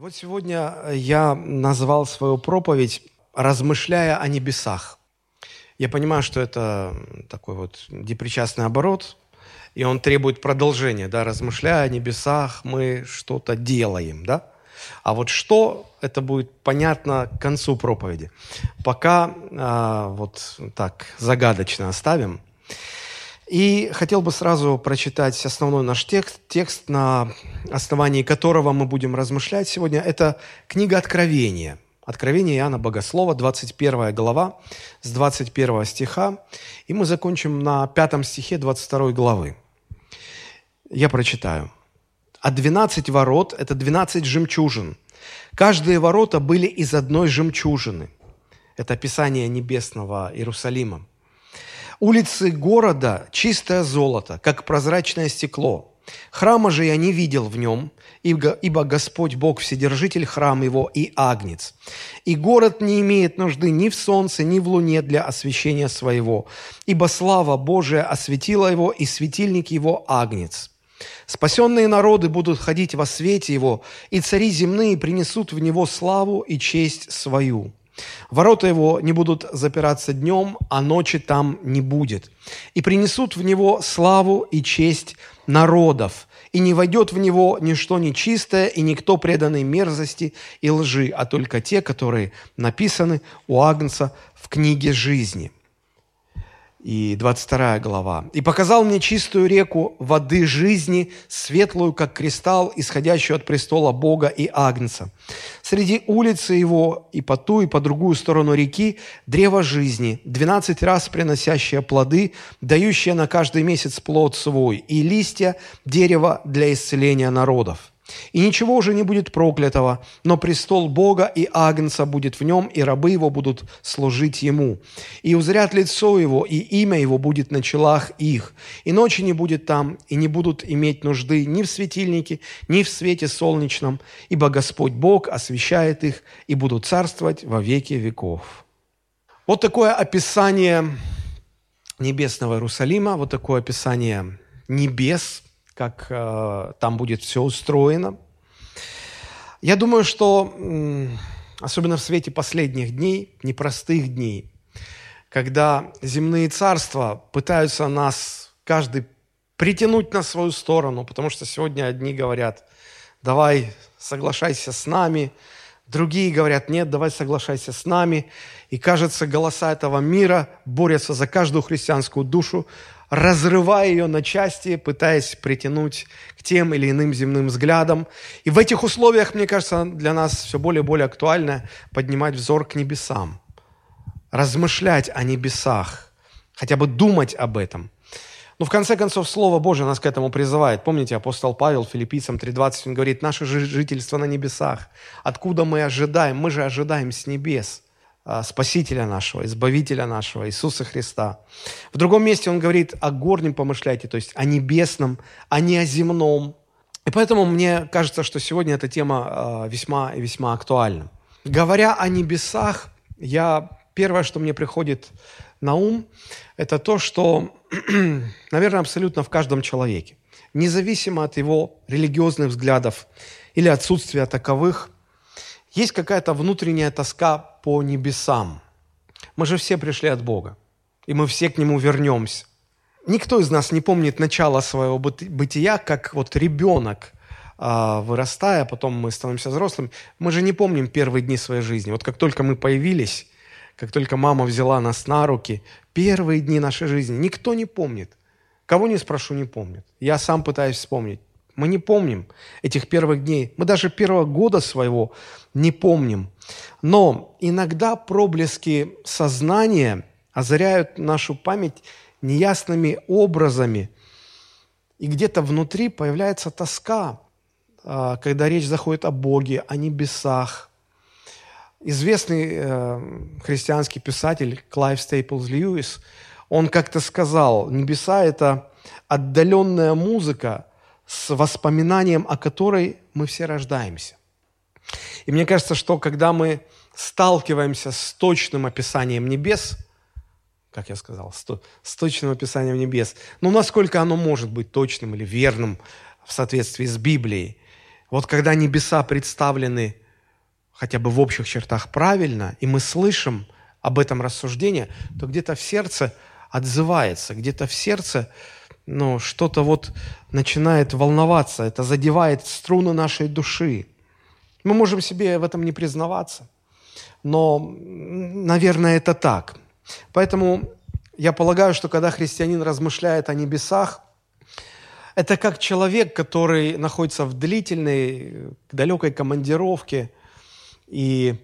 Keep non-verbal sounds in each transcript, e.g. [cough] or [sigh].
Вот сегодня я назвал свою проповедь «Размышляя о небесах». Я понимаю, что это такой вот депричастный оборот, и он требует продолжения, да, размышляя о небесах, мы что-то делаем, да. А вот что, это будет понятно к концу проповеди. Пока а, вот так загадочно оставим. И хотел бы сразу прочитать основной наш текст, текст, на основании которого мы будем размышлять сегодня. Это книга Откровения. Откровение Иоанна Богослова, 21 глава, с 21 стиха. И мы закончим на пятом стихе 22 главы. Я прочитаю. А 12 ворот – это 12 жемчужин. Каждые ворота были из одной жемчужины. Это описание небесного Иерусалима. Улицы города – чистое золото, как прозрачное стекло. Храма же я не видел в нем, ибо, Господь Бог Вседержитель, храм его и агнец. И город не имеет нужды ни в солнце, ни в луне для освещения своего, ибо слава Божия осветила его, и светильник его агнец. Спасенные народы будут ходить во свете его, и цари земные принесут в него славу и честь свою. Ворота его не будут запираться днем, а ночи там не будет. И принесут в него славу и честь народов, и не войдет в него ничто нечистое, и никто преданный мерзости и лжи, а только те, которые написаны у Агнца в книге жизни» и 22 глава. «И показал мне чистую реку воды жизни, светлую, как кристалл, исходящую от престола Бога и Агнца. Среди улицы его и по ту, и по другую сторону реки древо жизни, двенадцать раз приносящее плоды, дающее на каждый месяц плод свой, и листья дерева для исцеления народов. И ничего уже не будет проклятого, но престол Бога и Агнца будет в нем, и рабы его будут служить ему. И узрят лицо его, и имя его будет на челах их. И ночи не будет там, и не будут иметь нужды ни в светильнике, ни в свете солнечном, ибо Господь Бог освещает их, и будут царствовать во веки веков». Вот такое описание небесного Иерусалима, вот такое описание небес – как э, там будет все устроено. Я думаю, что, особенно в свете последних дней, непростых дней, когда земные царства пытаются нас, каждый, притянуть на свою сторону, потому что сегодня одни говорят, давай соглашайся с нами, другие говорят, нет, давай соглашайся с нами. И кажется, голоса этого мира борются за каждую христианскую душу, разрывая ее на части, пытаясь притянуть к тем или иным земным взглядам. И в этих условиях, мне кажется, для нас все более и более актуально поднимать взор к небесам, размышлять о небесах, хотя бы думать об этом. Но в конце концов, Слово Божье нас к этому призывает. Помните, апостол Павел филиппийцам 3.20, он говорит, наше жительство на небесах. Откуда мы ожидаем? Мы же ожидаем с небес – Спасителя нашего, Избавителя нашего, Иисуса Христа. В другом месте он говорит о горнем помышляйте, то есть о небесном, а не о земном. И поэтому мне кажется, что сегодня эта тема а, весьма и весьма актуальна. Говоря о небесах, я первое, что мне приходит на ум, это то, что, [clears throat] наверное, абсолютно в каждом человеке, независимо от его религиозных взглядов или отсутствия таковых – есть какая-то внутренняя тоска по небесам. Мы же все пришли от Бога, и мы все к Нему вернемся. Никто из нас не помнит начало своего бытия, как вот ребенок, а, вырастая, потом мы становимся взрослыми. Мы же не помним первые дни своей жизни. Вот как только мы появились, как только мама взяла нас на руки, первые дни нашей жизни, никто не помнит. Кого не спрошу, не помнит. Я сам пытаюсь вспомнить. Мы не помним этих первых дней. Мы даже первого года своего не помним. Но иногда проблески сознания озаряют нашу память неясными образами. И где-то внутри появляется тоска, а, когда речь заходит о Боге, о небесах. Известный э, христианский писатель Клайв Стейплз Льюис, он как-то сказал, небеса – это отдаленная музыка, с воспоминанием, о которой мы все рождаемся. И мне кажется, что когда мы сталкиваемся с точным описанием небес, как я сказал, с точным описанием небес, ну, насколько оно может быть точным или верным в соответствии с Библией, Вот когда небеса представлены хотя бы в общих чертах правильно, и мы слышим об этом рассуждении, то где-то в сердце отзывается, где-то в сердце ну, что-то вот начинает волноваться, это задевает струны нашей души. Мы можем себе в этом не признаваться, но, наверное, это так. Поэтому я полагаю, что когда христианин размышляет о небесах, это как человек, который находится в длительной, далекой командировке, и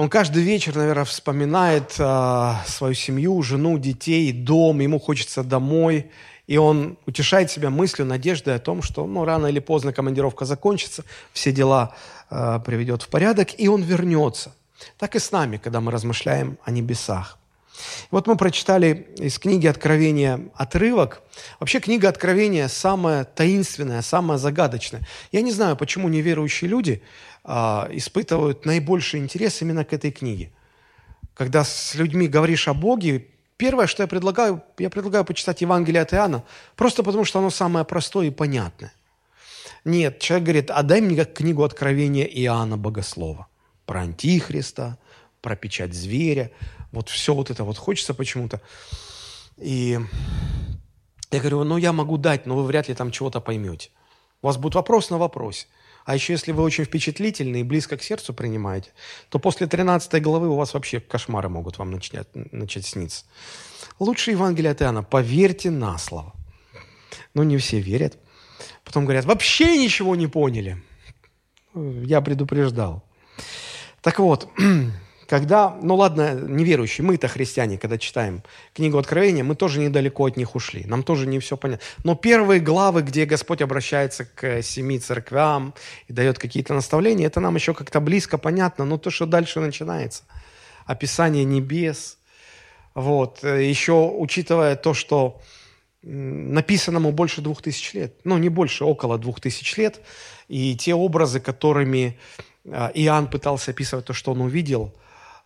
он каждый вечер, наверное, вспоминает э, свою семью, жену, детей, дом, ему хочется домой, и он утешает себя мыслью, надеждой о том, что ну, рано или поздно командировка закончится, все дела э, приведет в порядок, и он вернется. Так и с нами, когда мы размышляем о небесах. Вот мы прочитали из книги Откровения отрывок. Вообще книга Откровения самая таинственная, самая загадочная. Я не знаю, почему неверующие люди испытывают наибольший интерес именно к этой книге. Когда с людьми говоришь о Боге, первое, что я предлагаю, я предлагаю почитать Евангелие от Иоанна, просто потому что оно самое простое и понятное. Нет, человек говорит, а дай мне книгу Откровения Иоанна Богослова про Антихриста, про печать зверя, вот все вот это вот хочется почему-то. И я говорю, ну я могу дать, но вы вряд ли там чего-то поймете. У вас будет вопрос на вопросе. А еще если вы очень впечатлительны и близко к сердцу принимаете, то после 13 главы у вас вообще кошмары могут вам начать, начать сниться. Лучше Евангелие от Иоанна. Поверьте на слово. Но не все верят. Потом говорят, вообще ничего не поняли. Я предупреждал. Так вот, [clears throat] когда, ну ладно, неверующие, мы-то христиане, когда читаем книгу Откровения, мы тоже недалеко от них ушли, нам тоже не все понятно. Но первые главы, где Господь обращается к семи церквям и дает какие-то наставления, это нам еще как-то близко понятно, но то, что дальше начинается, описание небес, вот, еще учитывая то, что написанному больше двух тысяч лет, ну не больше, около двух тысяч лет, и те образы, которыми а, Иоанн пытался описывать то, что он увидел –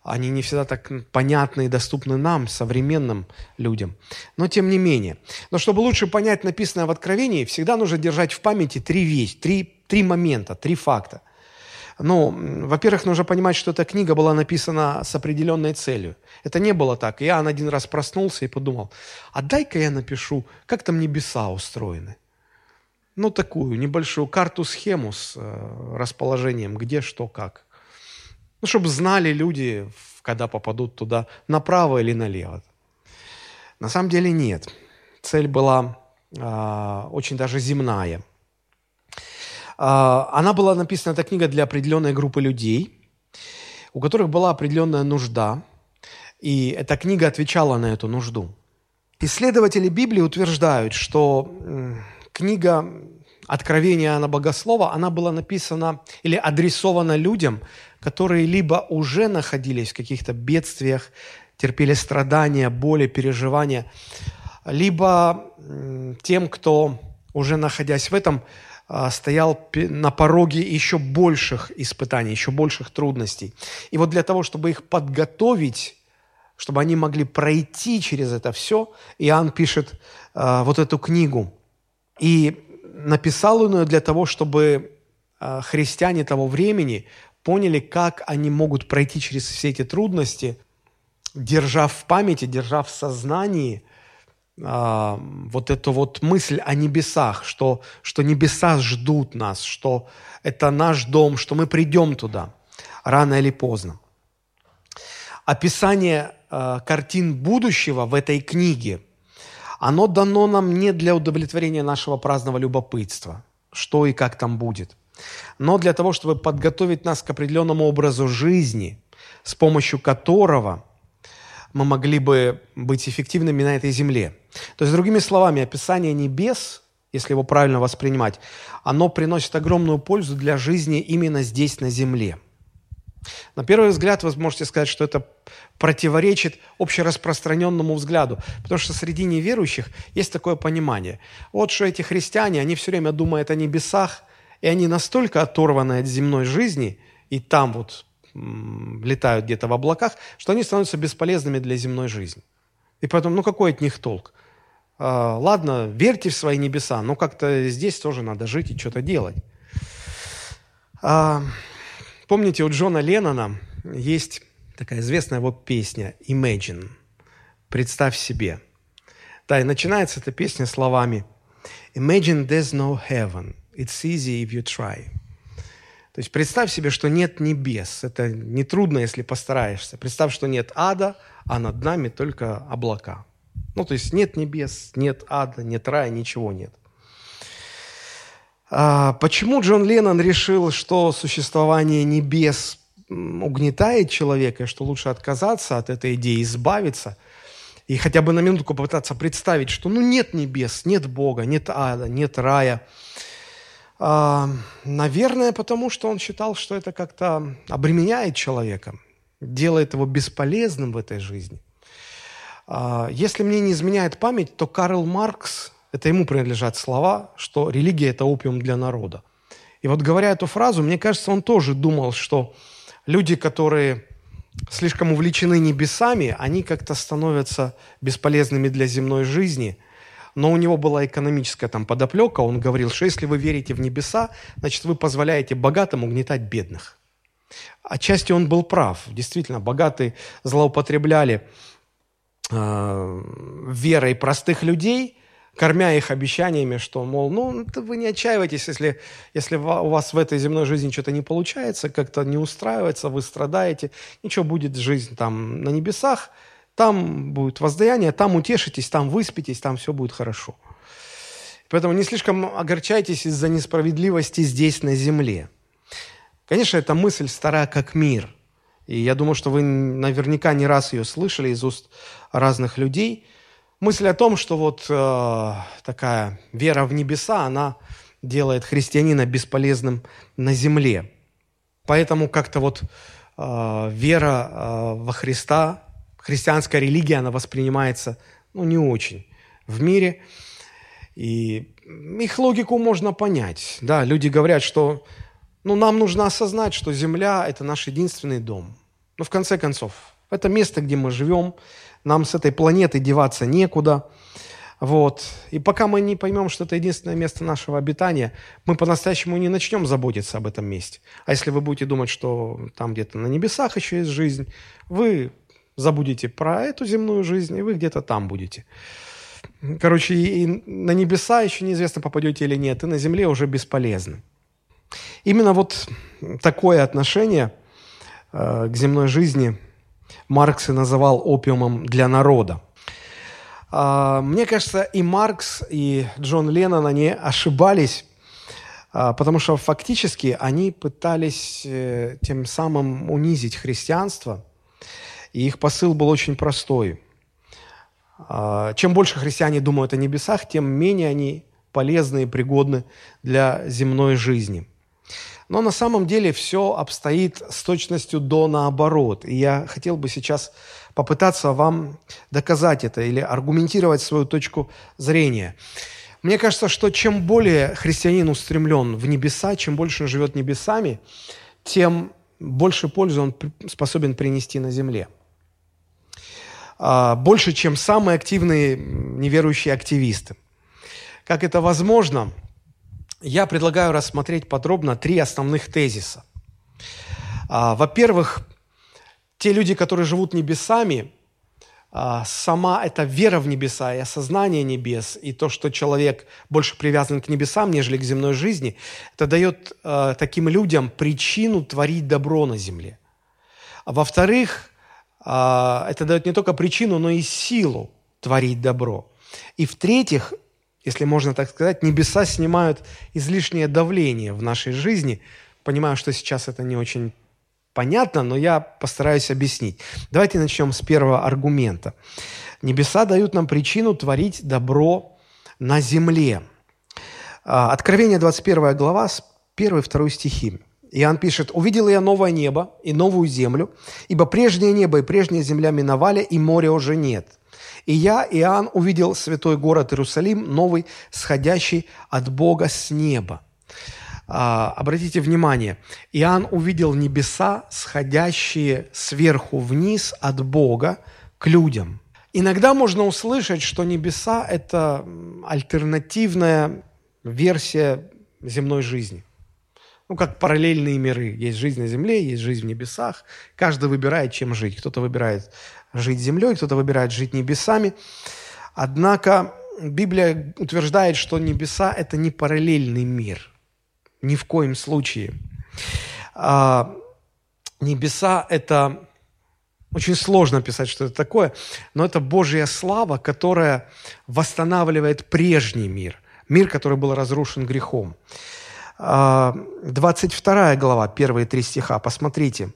они не всегда так понятны и доступны нам, современным людям. Но тем не менее. Но чтобы лучше понять написанное в Откровении, всегда нужно держать в памяти три вещи, три, три момента, три факта. Ну, во-первых, нужно понимать, что эта книга была написана с определенной целью. Это не было так. Иоанн один раз проснулся и подумал, а дай-ка я напишу, как там небеса устроены. Ну, такую небольшую карту-схему с э, расположением, где, что, как. Ну, чтобы знали люди, когда попадут туда, направо или налево. На самом деле нет. Цель была э, очень даже земная. Э, она была написана, эта книга, для определенной группы людей, у которых была определенная нужда, и эта книга отвечала на эту нужду. Исследователи Библии утверждают, что книга Откровения Иоанна Богослова, она была написана или адресована людям, которые либо уже находились в каких-то бедствиях, терпели страдания, боли, переживания, либо тем, кто уже находясь в этом, а, стоял на пороге еще больших испытаний, еще больших трудностей. И вот для того, чтобы их подготовить, чтобы они могли пройти через это все, Иоанн пишет э, вот эту книгу. И написал он ее для того, чтобы э, христиане того времени поняли, как они могут пройти через все эти трудности, держа в памяти, держа в сознании э, вот эту вот мысль о небесах, что, что небеса ждут нас, что это наш дом, что мы придем туда рано или поздно. Описание э, картин будущего в этой книге, оно дано нам не для удовлетворения нашего праздного любопытства, что и как там будет – но для того, чтобы подготовить нас к определенному образу жизни, с помощью которого мы могли бы быть эффективными на этой земле. То есть, другими словами, описание небес, если его правильно воспринимать, оно приносит огромную пользу для жизни именно здесь, на земле. На первый взгляд вы можете сказать, что это противоречит общераспространенному взгляду, потому что среди неверующих есть такое понимание. Вот что эти христиане, они все время думают о небесах, и они настолько оторваны от земной жизни, и там вот летают где-то в облаках, что они становятся бесполезными для земной жизни. И поэтому, ну какой от них толк? А, ладно, верьте в свои небеса, но как-то здесь тоже надо жить и что-то делать. А, помните, у Джона Леннона есть такая известная его песня «Imagine» – «Представь себе». Да, и начинается эта песня словами «Imagine there's no heaven, it's easy if you try». То есть представь себе, что нет небес. Это нетрудно, если постараешься. Представь, что нет ада, а над нами только облака. Ну, то есть нет небес, нет ада, нет рая, ничего нет. А почему Джон Леннон решил, что существование небес угнетает человека, что лучше отказаться от этой идеи, избавиться, и хотя бы на минутку попытаться представить, что ну нет небес, нет Бога, нет ада, нет рая. А, наверное, потому что он считал, что это как-то обременяет человека, делает его бесполезным в этой жизни. А, если мне не изменяет память, то Карл Маркс это ему принадлежат слова, что религия – это опиум для народа. И вот говоря эту фразу, мне кажется, он тоже думал, что люди, которые слишком увлечены небесами, они как-то становятся бесполезными для земной жизни. Но у него была экономическая там подоплека. Он говорил, что если вы верите в небеса, значит, вы позволяете богатым угнетать бедных. Отчасти он был прав. Действительно, богатые злоупотребляли э, верой простых людей – кормя их обещаниями, что, мол, ну, вы не отчаивайтесь, если, если у вас в этой земной жизни что-то не получается, как-то не устраивается, вы страдаете, ничего, будет жизнь там на небесах, там будет воздаяние, там утешитесь, там выспитесь, там все будет хорошо. Поэтому не слишком огорчайтесь из-за несправедливости здесь, на земле. Конечно, эта мысль стара как мир. И я думаю, что вы наверняка не раз ее слышали из уст разных людей – мысль о том, что вот э, такая вера в небеса, она делает христианина бесполезным на земле. Поэтому как-то вот э, вера э, во Христа, христианская религия, она воспринимается ну, не очень в мире. И их логику можно понять. Да, люди говорят, что ну, нам нужно осознать, что Земля – это наш единственный дом. Но в конце концов, это место, где мы живем, нам с этой планеты деваться некуда. Вот. И пока мы не поймем, что это единственное место нашего обитания, мы по-настоящему не начнем заботиться об этом месте. А если вы будете думать, что там где-то на небесах еще есть жизнь, вы забудете про эту земную жизнь, и вы где-то там будете. Короче, и на небеса еще неизвестно, попадете или нет, и на земле уже бесполезны. Именно вот такое отношение э, к земной жизни – Маркс и называл опиумом для народа. А, мне кажется, и Маркс, и Джон Леннон, они ошибались, а, потому что фактически они пытались э, тем самым унизить христианство, и их посыл был очень простой. А, чем больше христиане думают о небесах, тем менее они полезны и пригодны для земной жизни – но на самом деле все обстоит с точностью до наоборот. И я хотел бы сейчас попытаться вам доказать это или аргументировать свою точку зрения. Мне кажется, что чем более христианин устремлен в небеса, чем больше он живет небесами, тем больше пользы он способен принести на земле. А, больше, чем самые активные неверующие активисты. Как это возможно – я предлагаю рассмотреть подробно три основных тезиса. А, во-первых, те люди, которые живут небесами, а, сама эта вера в небеса и осознание небес, и то, что человек больше привязан к небесам, нежели к земной жизни, это дает а, таким людям причину творить добро на земле. Во-вторых, это дает не только причину, но и силу творить добро. И в-третьих, если можно так сказать, небеса снимают излишнее давление в нашей жизни. Понимаю, что сейчас это не очень понятно, но я постараюсь объяснить. Давайте начнем с первого аргумента. Небеса дают нам причину творить добро на земле. А, Откровение 21 глава, 1-2 стихи. Иоанн пишет, «Увидел я новое небо и новую землю, ибо прежнее небо и прежняя земля миновали, и моря уже нет. И я, Иоанн, увидел святой город Иерусалим, новый, сходящий от Бога с неба. А, обратите внимание, Иоанн увидел небеса, сходящие сверху вниз от Бога к людям. Иногда можно услышать, что небеса – это альтернативная версия земной жизни. Ну, как параллельные миры. Есть жизнь на земле, есть жизнь в небесах. Каждый выбирает, чем жить. Кто-то выбирает жить землей, кто-то выбирает жить небесами. Однако Библия утверждает, что небеса – это не параллельный мир. Ни в коем случае. А, небеса – это очень сложно писать, что это такое, но это Божья слава, которая восстанавливает прежний мир, мир, который был разрушен грехом. 22 а, глава, первые три стиха, посмотрите.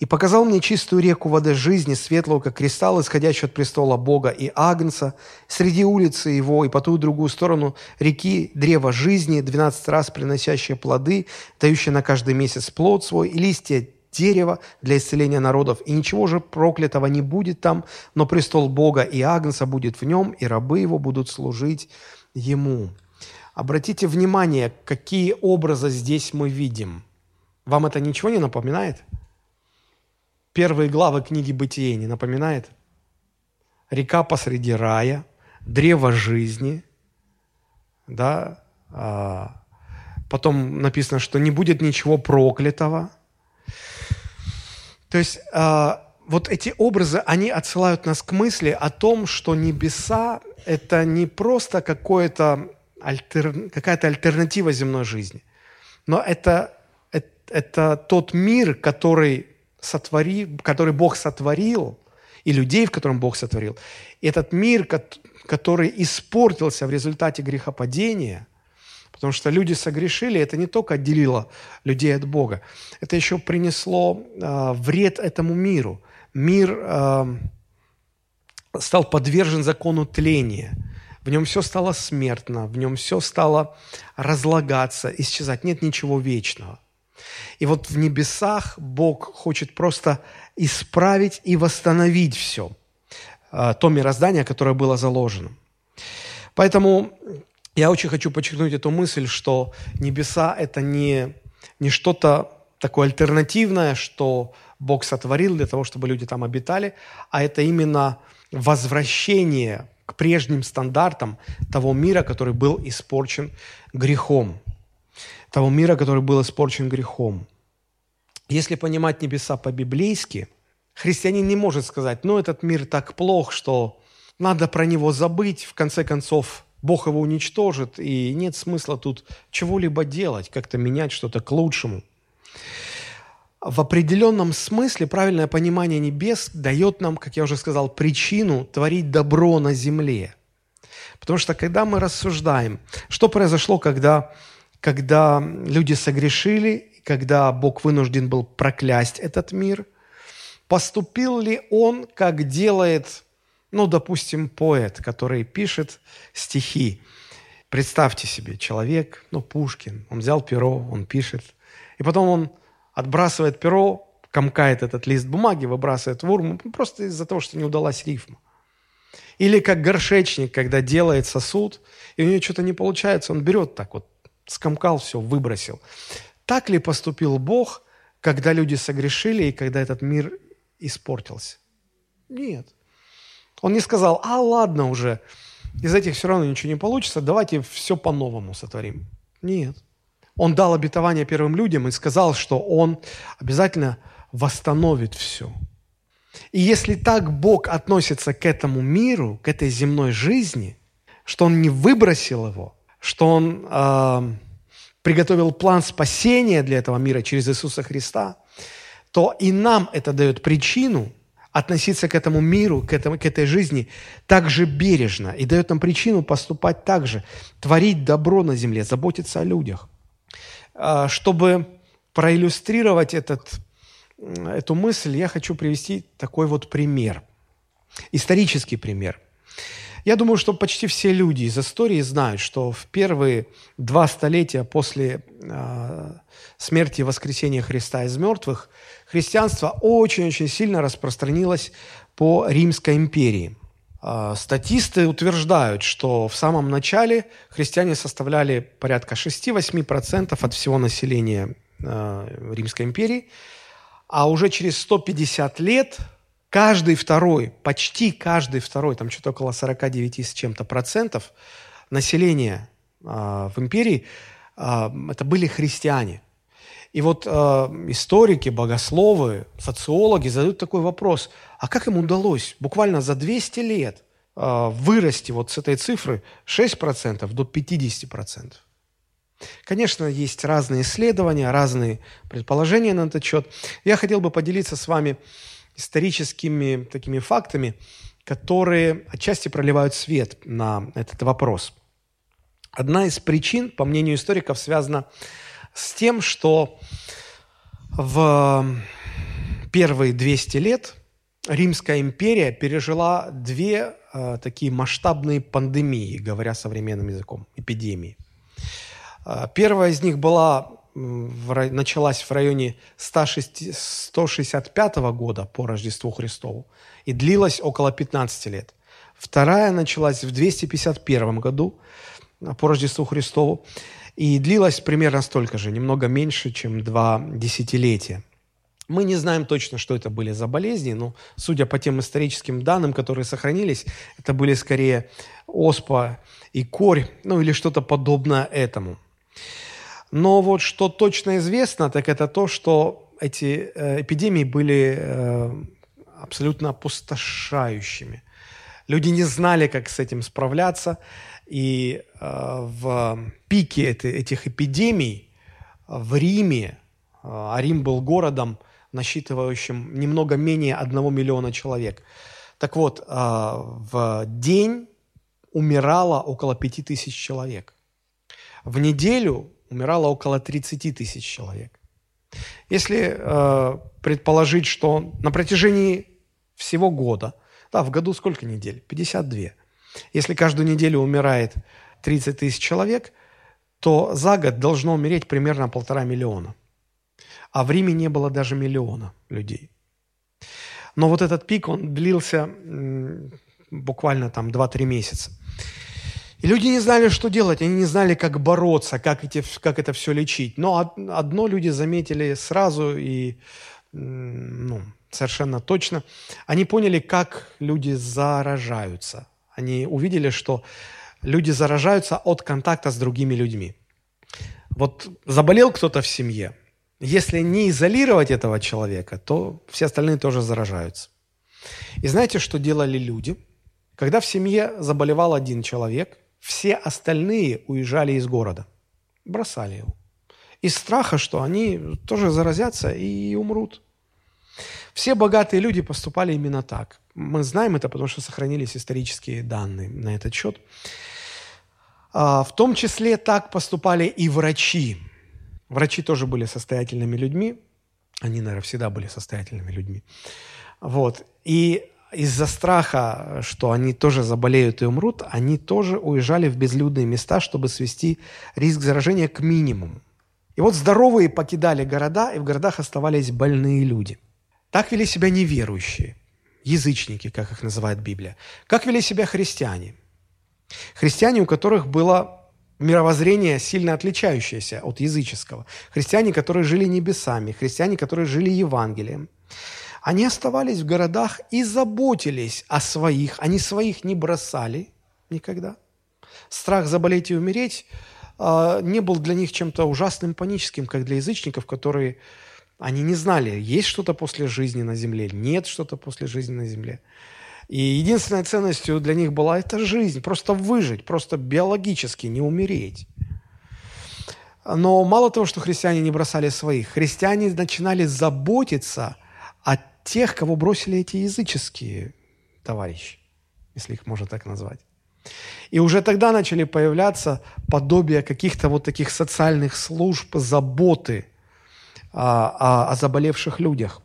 «И показал мне чистую реку воды жизни, светлую, как кристалл, исходящую от престола Бога и Агнца, среди улицы его, и по ту и другую сторону реки древо жизни, двенадцать раз приносящее плоды, дающее на каждый месяц плод свой, и листья дерево для исцеления народов, и ничего же проклятого не будет там, но престол Бога и Агнца будет в нем, и рабы его будут служить ему». Обратите внимание, какие образы здесь мы видим. Вам это ничего не напоминает? Первые главы книги «Бытие» не напоминает? Река посреди рая, древо жизни, да, а, потом написано, что не будет ничего проклятого – то есть э, вот эти образы, они отсылают нас к мысли о том, что небеса – это не просто какое-то альтер... какая-то альтернатива земной жизни, но это, это, это тот мир, который, сотвори, который Бог сотворил, и людей, в котором Бог сотворил. Этот мир, который испортился в результате грехопадения – Потому что люди согрешили, это не только отделило людей от Бога, это еще принесло э, вред этому миру. Мир э, стал подвержен закону тления. В нем все стало смертно, в нем все стало разлагаться, исчезать. Нет ничего вечного. И вот в небесах Бог хочет просто исправить и восстановить все, э, то мироздание, которое было заложено. Поэтому я очень хочу подчеркнуть эту мысль, что небеса – это не, не что-то такое альтернативное, что Бог сотворил для того, чтобы люди там обитали, а это именно возвращение к прежним стандартам того мира, который был испорчен грехом. Того мира, который был испорчен грехом. Если понимать небеса по-библейски, христианин не может сказать, ну, этот мир так плох, что надо про него забыть, в конце концов, Бог его уничтожит, и нет смысла тут чего-либо делать, как-то менять что-то к лучшему. В определенном смысле правильное понимание небес дает нам, как я уже сказал, причину творить добро на земле. Потому что когда мы рассуждаем, что произошло, когда, когда люди согрешили, когда Бог вынужден был проклясть этот мир, поступил ли он, как делает ну, допустим, поэт, который пишет стихи. Представьте себе, человек, ну, Пушкин, он взял перо, он пишет, и потом он отбрасывает перо, комкает этот лист бумаги, выбрасывает в урну, просто из-за того, что не удалась рифма. Или как горшечник, когда делает сосуд, и у него что-то не получается, он берет так вот, скомкал все, выбросил. Так ли поступил Бог, когда люди согрешили и когда этот мир испортился? Нет. Он не сказал, а ладно уже, из этих все равно ничего не получится, давайте все по-новому сотворим. Нет. Он дал обетование первым людям и сказал, что он обязательно восстановит все. И если так Бог относится к этому миру, к этой земной жизни, что Он не выбросил его, что Он э, приготовил план спасения для этого мира через Иисуса Христа, то и нам это дает причину относиться к этому миру, к, этому, к этой жизни так же бережно и дает нам причину поступать так же, творить добро на земле, заботиться о людях. А, чтобы проиллюстрировать этот, эту мысль, я хочу привести такой вот пример, исторический пример. Я думаю, что почти все люди из истории знают, что в первые два столетия после э, смерти и воскресения Христа из мертвых – христианство очень-очень сильно распространилось по Римской империи. А, статисты утверждают, что в самом начале христиане составляли порядка 6-8% от всего населения а, Римской империи, а уже через 150 лет каждый второй, почти каждый второй, там что-то около 49 с чем-то процентов населения а, в империи, это были христиане – И вот э, историки, богословы, социологи задают такой вопрос, а как им удалось буквально за 200 лет э, вырасти вот с этой цифры 6% до 50%? Конечно, есть разные исследования, разные предположения на этот счет. Я хотел бы поделиться с вами историческими такими фактами, которые отчасти проливают свет на этот вопрос. Одна из причин, по мнению историков, связана с тем, что в первые 200 лет Римская империя пережила две э, такие масштабные пандемии, говоря современным языком, эпидемии. Э, первая из них была в, началась в районе 106, 165 года по Рождеству Христову и длилась около 15 лет. Вторая началась в 251 году по Рождеству Христову и длилась примерно столько же, немного меньше, чем два десятилетия. Мы не знаем точно, что это были за болезни, но судя по тем историческим данным, которые сохранились, это были скорее оспа и корь, ну или что-то подобное этому. Но вот что точно известно, так это то, что эти э, эпидемии были э, абсолютно опустошающими. Люди не знали, как с этим справляться, и э, в пике этих эпидемий в Риме, а Рим был городом, насчитывающим немного менее одного миллиона человек. Так вот, в день умирало около пяти тысяч человек. В неделю умирало около 30 тысяч человек. Если э, предположить, что на протяжении всего года, да, в году сколько недель? 52. Если каждую неделю умирает 30 тысяч человек, то за год должно умереть примерно полтора миллиона. А в Риме не было даже миллиона людей. Но вот этот пик, он длился буквально там 2-3 месяца. И люди не знали, что делать, они не знали, как бороться, как, эти, как это все лечить. Но одно люди заметили сразу и ну, совершенно точно. Они поняли, как люди заражаются. Они увидели, что люди заражаются от контакта с другими людьми. Вот заболел кто-то в семье, если не изолировать этого человека, то все остальные тоже заражаются. И знаете, что делали люди? Когда в семье заболевал один человек, все остальные уезжали из города, бросали его. Из страха, что они тоже заразятся и умрут. Все богатые люди поступали именно так. Мы знаем это, потому что сохранились исторические данные на этот счет. А, в том числе так поступали и врачи. Врачи тоже были состоятельными людьми. Они, наверное, всегда были состоятельными людьми. Вот. И из-за страха, что они тоже заболеют и умрут, они тоже уезжали в безлюдные места, чтобы свести риск заражения к минимуму. И вот здоровые покидали города, и в городах оставались больные люди. Так вели себя неверующие, язычники, как их называет Библия. Как вели себя христиане? Христиане, у которых было мировоззрение сильно отличающееся от языческого. Христиане, которые жили небесами, христиане, которые жили Евангелием – они оставались в городах и заботились о своих. Они своих не бросали никогда. Страх заболеть и умереть э, не был для них чем-то ужасным, паническим, как для язычников, которые они не знали, есть что-то после жизни на земле, нет что-то после жизни на земле. И единственной ценностью для них была эта жизнь, просто выжить, просто биологически не умереть. Но мало того, что христиане не бросали своих, христиане начинали заботиться тех, кого бросили эти языческие товарищи, если их можно так назвать. И уже тогда начали появляться подобия каких-то вот таких социальных служб, заботы о, о, о заболевших людях.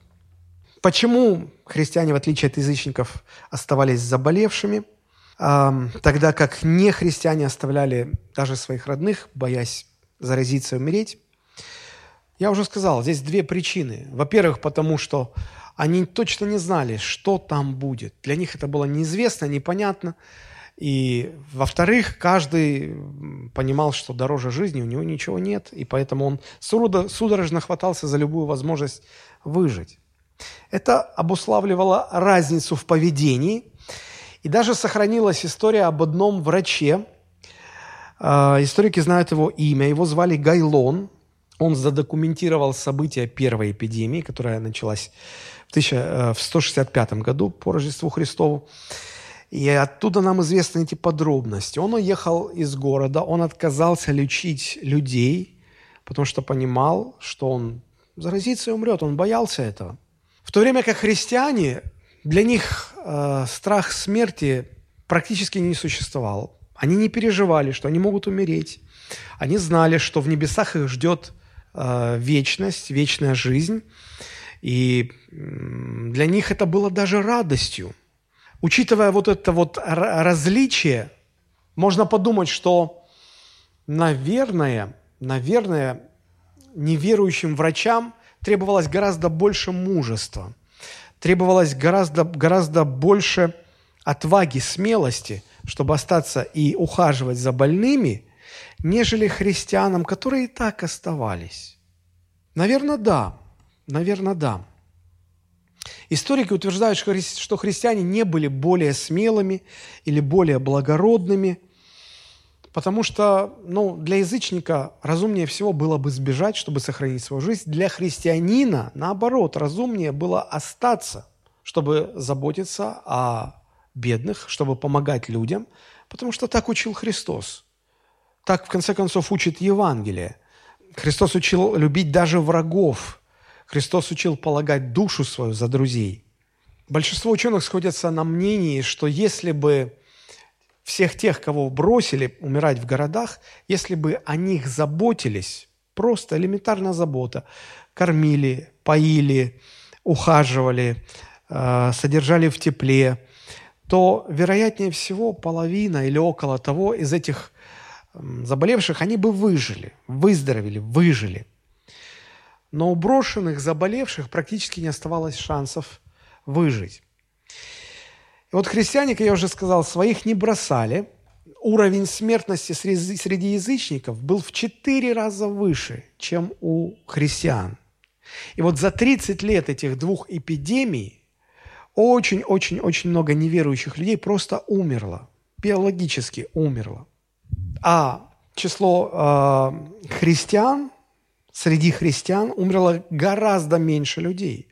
Почему христиане, в отличие от язычников, оставались заболевшими, тогда как не христиане оставляли даже своих родных, боясь заразиться и умереть? Я уже сказал, здесь две причины. Во-первых, потому что они точно не знали, что там будет. Для них это было неизвестно, непонятно. И, во-вторых, каждый понимал, что дороже жизни у него ничего нет, и поэтому он судорожно хватался за любую возможность выжить. Это обуславливало разницу в поведении, и даже сохранилась история об одном враче. А, историки знают его имя, его звали Гайлон. Он задокументировал события первой эпидемии, которая началась в, 1000, э, 165 году по Рождеству Христову. И оттуда нам известны эти подробности. Он уехал из города, он отказался лечить людей, потому что понимал, что он заразится и умрет. Он боялся этого. В то время как христиане, для них э, страх смерти практически не существовал. Они не переживали, что они могут умереть. Они знали, что в небесах их ждет э, вечность, вечная жизнь. И для них это было даже радостью. Учитывая вот это вот различие, можно подумать, что, наверное, наверное, неверующим врачам требовалось гораздо больше мужества, требовалось гораздо, гораздо больше отваги, смелости, чтобы остаться и ухаживать за больными, нежели христианам, которые и так оставались. Наверное, да. Наверное, да. Историки утверждают, что христиане не были более смелыми или более благородными, потому что ну, для язычника разумнее всего было бы сбежать, чтобы сохранить свою жизнь. Для христианина, наоборот, разумнее было остаться, чтобы заботиться о бедных, чтобы помогать людям, потому что так учил Христос. Так, в конце концов, учит Евангелие. Христос учил любить даже врагов. Христос учил полагать душу свою за друзей. Большинство ученых сходятся на мнении, что если бы всех тех, кого бросили умирать в городах, если бы о них заботились, просто элементарная забота, кормили, поили, ухаживали, э, содержали в тепле, то, вероятнее всего, половина или около того из этих заболевших, они бы выжили, выздоровели, выжили. Но у брошенных заболевших практически не оставалось шансов выжить. И вот христиане, как я уже сказал, своих не бросали. Уровень смертности среди, язычников был в четыре раза выше, чем у христиан. И вот за 30 лет этих двух эпидемий очень-очень-очень много неверующих людей просто умерло, биологически умерло. А число э, христиан, среди христиан умерло гораздо меньше людей.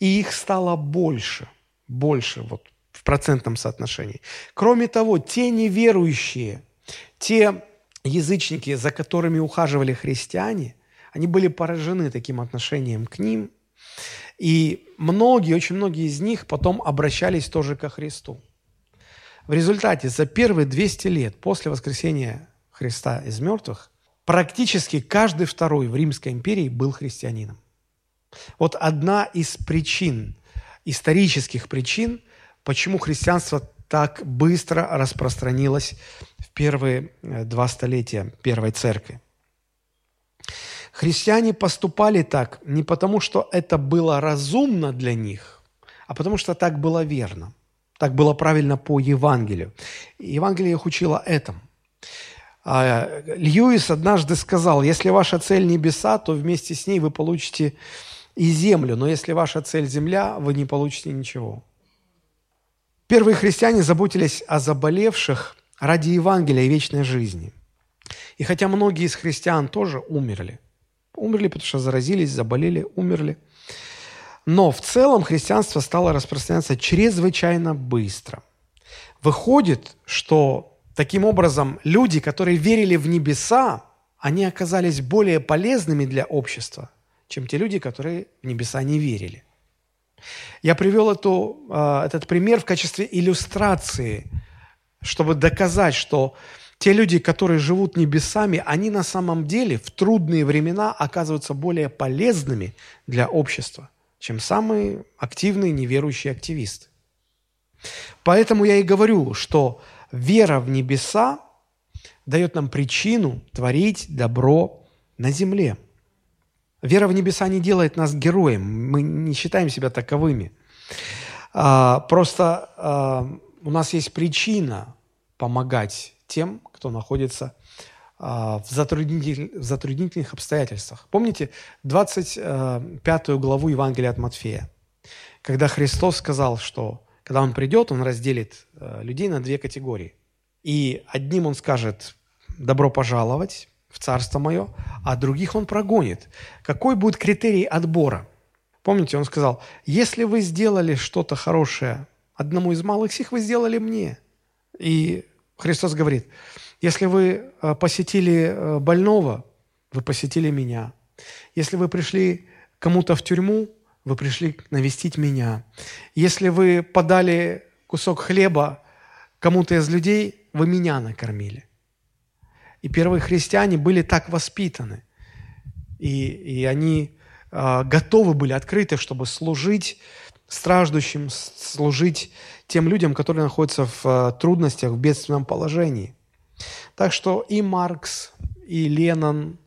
И их стало больше, больше вот в процентном соотношении. Кроме того, те неверующие, те язычники, за которыми ухаживали христиане, они были поражены таким отношением к ним – и многие, очень многие из них потом обращались тоже ко Христу. В результате за первые 200 лет после воскресения Христа из мертвых практически каждый второй в Римской империи был христианином. Вот одна из причин, исторических причин, почему христианство так быстро распространилось в первые э, два столетия Первой Церкви. Христиане поступали так не потому, что это было разумно для них, а потому что так было верно. Так было правильно по Евангелию. Евангелие их учило этому. А, Льюис однажды сказал, если ваша цель небеса, то вместе с ней вы получите и землю, но если ваша цель земля, вы не получите ничего. Первые христиане заботились о заболевших ради Евангелия и вечной жизни. И хотя многие из христиан тоже умерли, Умерли, потому что заразились, заболели, умерли. Но в целом христианство стало распространяться чрезвычайно быстро. Выходит, что таким образом люди, которые верили в небеса, они оказались более полезными для общества, чем те люди, которые в небеса не верили. Я привел эту, а, этот пример в качестве иллюстрации, чтобы доказать, что те люди, которые живут небесами, они на самом деле в трудные времена оказываются более полезными для общества, чем самые активные неверующие активисты. Поэтому я и говорю, что вера в небеса дает нам причину творить добро на земле. Вера в небеса не делает нас героем, мы не считаем себя таковыми. А, просто а, у нас есть причина помогать тем, кто находится а, в, затруднитель, в затруднительных обстоятельствах. Помните 25 э, главу Евангелия от Матфея, когда Христос сказал, что когда Он придет, Он разделит э, людей на две категории. И одним Он скажет «добро пожаловать», в Царство Мое, а других Он прогонит. Какой будет критерий отбора? Помните, Он сказал, если вы сделали что-то хорошее одному из малых сих, вы сделали мне. И Христос говорит, если вы э, посетили э, больного, вы посетили меня. Если вы пришли кому-то в тюрьму, вы пришли навестить меня. Если вы подали кусок хлеба кому-то из людей, вы меня накормили. И первые христиане были так воспитаны. И, и они э, готовы были, открыты, чтобы служить страждущим, служить тем людям, которые находятся в э, трудностях, в бедственном положении. Так что и Маркс, и Ленин,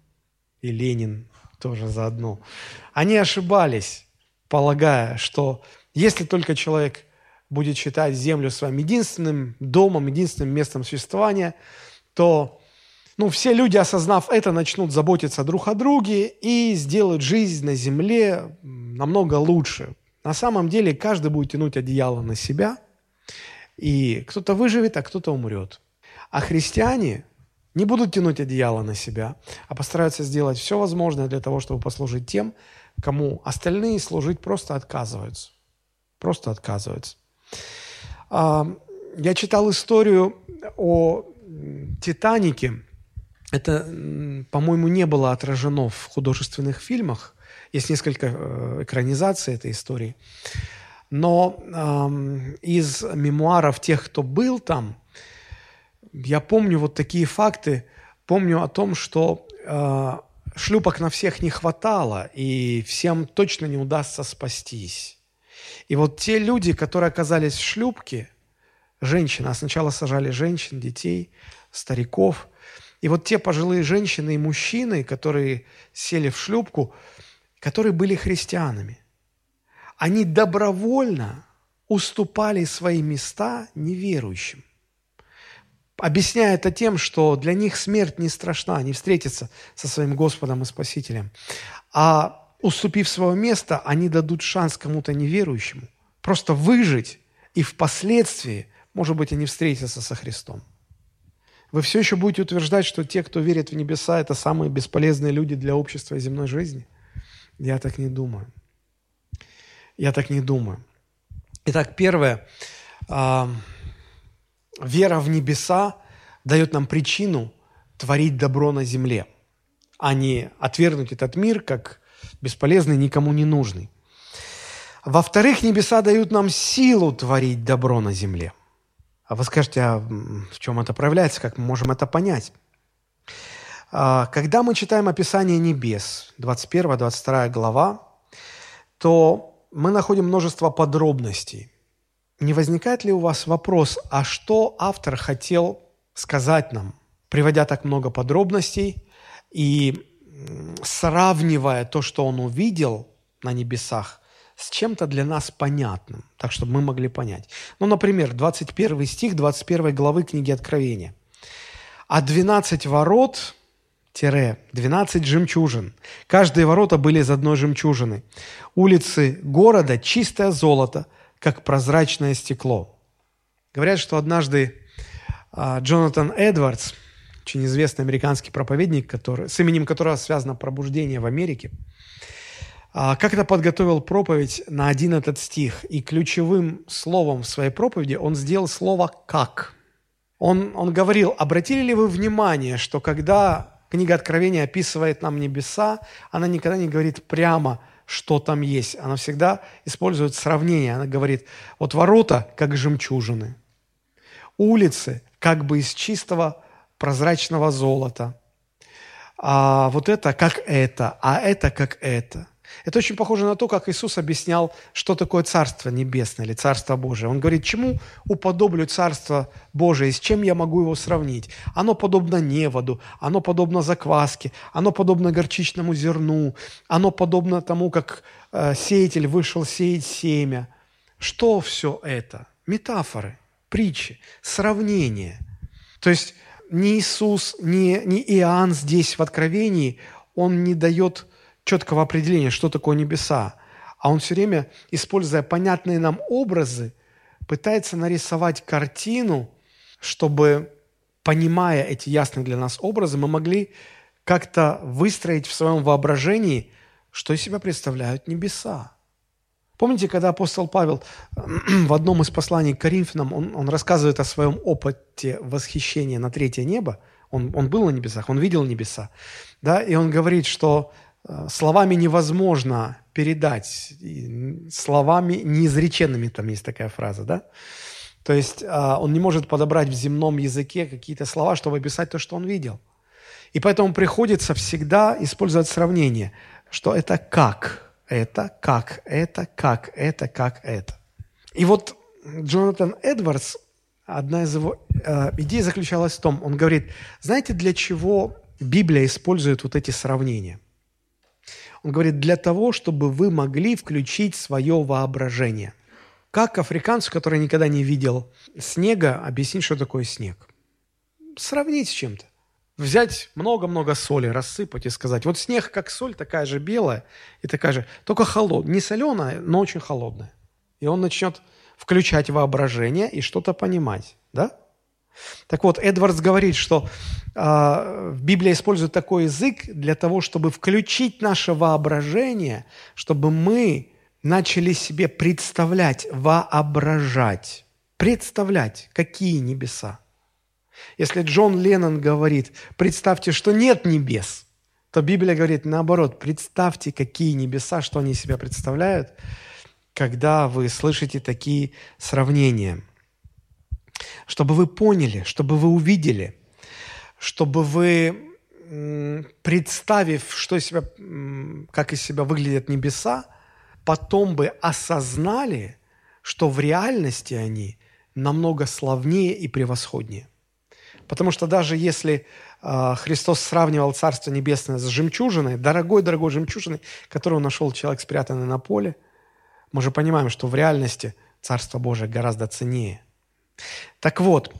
и Ленин тоже заодно, они ошибались, полагая, что если только человек будет считать землю своим единственным домом, единственным местом существования, то ну, все люди, осознав это, начнут заботиться друг о друге и сделают жизнь на земле намного лучше. На самом деле каждый будет тянуть одеяло на себя, и кто-то выживет, а кто-то умрет. А христиане не будут тянуть одеяло на себя, а постараются сделать все возможное для того, чтобы послужить тем, кому остальные служить просто отказываются. Просто отказываются. А, я читал историю о Титанике – это, по-моему, не было отражено в художественных фильмах. Есть несколько э, экранизаций этой истории. Но из мемуаров тех, кто был там, я помню вот такие факты. Помню о том, что э, шлюпок на всех не хватало, и всем точно не удастся спастись. И вот те люди, которые оказались в шлюпке, женщины, а сначала сажали женщин, детей, стариков – и вот те пожилые женщины и мужчины, которые сели в шлюпку, которые были христианами, они добровольно уступали свои места неверующим. Объясняя это тем, что для них смерть не страшна, они встретятся со своим Господом и Спасителем. А уступив свое место, они дадут шанс кому-то неверующему просто выжить, и впоследствии, может быть, они встретятся со Христом. Вы все еще будете утверждать, что те, кто верит в небеса, это самые бесполезные люди для общества и земной жизни? Я так не думаю. Я так не думаю. Итак, первое. Вера в небеса дает нам причину творить добро на земле, а не отвергнуть этот мир как бесполезный, никому не нужный. Во-вторых, небеса дают нам силу творить добро на земле – а вы скажете, а в чем это проявляется, как мы можем это понять? А, когда мы читаем описание небес, 21-22 глава, то мы находим множество подробностей. Не возникает ли у вас вопрос, а что автор хотел сказать нам, приводя так много подробностей и сравнивая то, что он увидел на небесах, с чем-то для нас понятным, так чтобы мы могли понять. Ну, например, 21 стих 21 главы книги Откровения. «А 12 ворот, тире, 12 жемчужин. Каждые ворота были из одной жемчужины. Улицы города – чистое золото, как прозрачное стекло». Говорят, что однажды а, Джонатан Эдвардс, очень известный американский проповедник, который, с именем которого связано пробуждение в Америке – а, как-то подготовил проповедь на один этот стих, и ключевым словом в своей проповеди он сделал слово «как». Он, он говорил, обратили ли вы внимание, что когда книга Откровения описывает нам небеса, она никогда не говорит прямо, что там есть. Она всегда использует сравнение. Она говорит, вот ворота, как жемчужины, улицы, как бы из чистого прозрачного золота, а вот это как это, а это как это – это очень похоже на то, как Иисус объяснял, что такое Царство Небесное или Царство Божие. Он говорит, чему уподоблю Царство Божие, с чем я могу его сравнить? Оно подобно неводу, оно подобно закваске, оно подобно горчичному зерну, оно подобно тому, как э, сеятель вышел сеять семя. Что все это? Метафоры, притчи, сравнения. То есть ни Иисус, ни, ни Иоанн здесь в Откровении, он не дает четкого определения, что такое небеса. А он все время, используя понятные нам образы, пытается нарисовать картину, чтобы, понимая эти ясные для нас образы, мы могли как-то выстроить в своем воображении, что из себя представляют небеса. Помните, когда апостол Павел [clears throat] в одном из посланий к Коринфянам, он, он рассказывает о своем опыте восхищения на третье небо, он, он был на небесах, он видел небеса, да, и он говорит, что словами невозможно передать, словами неизреченными, там есть такая фраза, да, то есть э, он не может подобрать в земном языке какие-то слова, чтобы описать то, что он видел. И поэтому приходится всегда использовать сравнение, что это как – это, как это, как это, как это. И вот Джонатан Эдвардс, одна из его э, идей заключалась в том, он говорит, знаете, для чего Библия использует вот эти сравнения? Он говорит, для того, чтобы вы могли включить свое воображение. Как африканцу, который никогда не видел снега, объяснить, что такое снег? Сравнить с чем-то взять много-много соли, рассыпать и сказать, вот снег как соль, такая же белая и такая же, только холодная, не соленая, но очень холодная. И он начнет включать воображение и что-то понимать, да? Так вот, Эдвардс говорит, что э, Библия использует такой язык для того, чтобы включить наше воображение, чтобы мы начали себе представлять, воображать, представлять, какие небеса, если Джон Леннон говорит, представьте, что нет небес, то Библия говорит наоборот, представьте, какие небеса, что они себя представляют, когда вы слышите такие сравнения. Чтобы вы поняли, чтобы вы увидели, чтобы вы, представив, что из себя, как из себя выглядят небеса, потом бы осознали, что в реальности они намного славнее и превосходнее. Потому что даже если э, Христос сравнивал Царство Небесное с жемчужиной, дорогой-дорогой жемчужиной, которую нашел человек, спрятанный на поле, мы же понимаем, что в реальности Царство Божие гораздо ценнее. Так вот,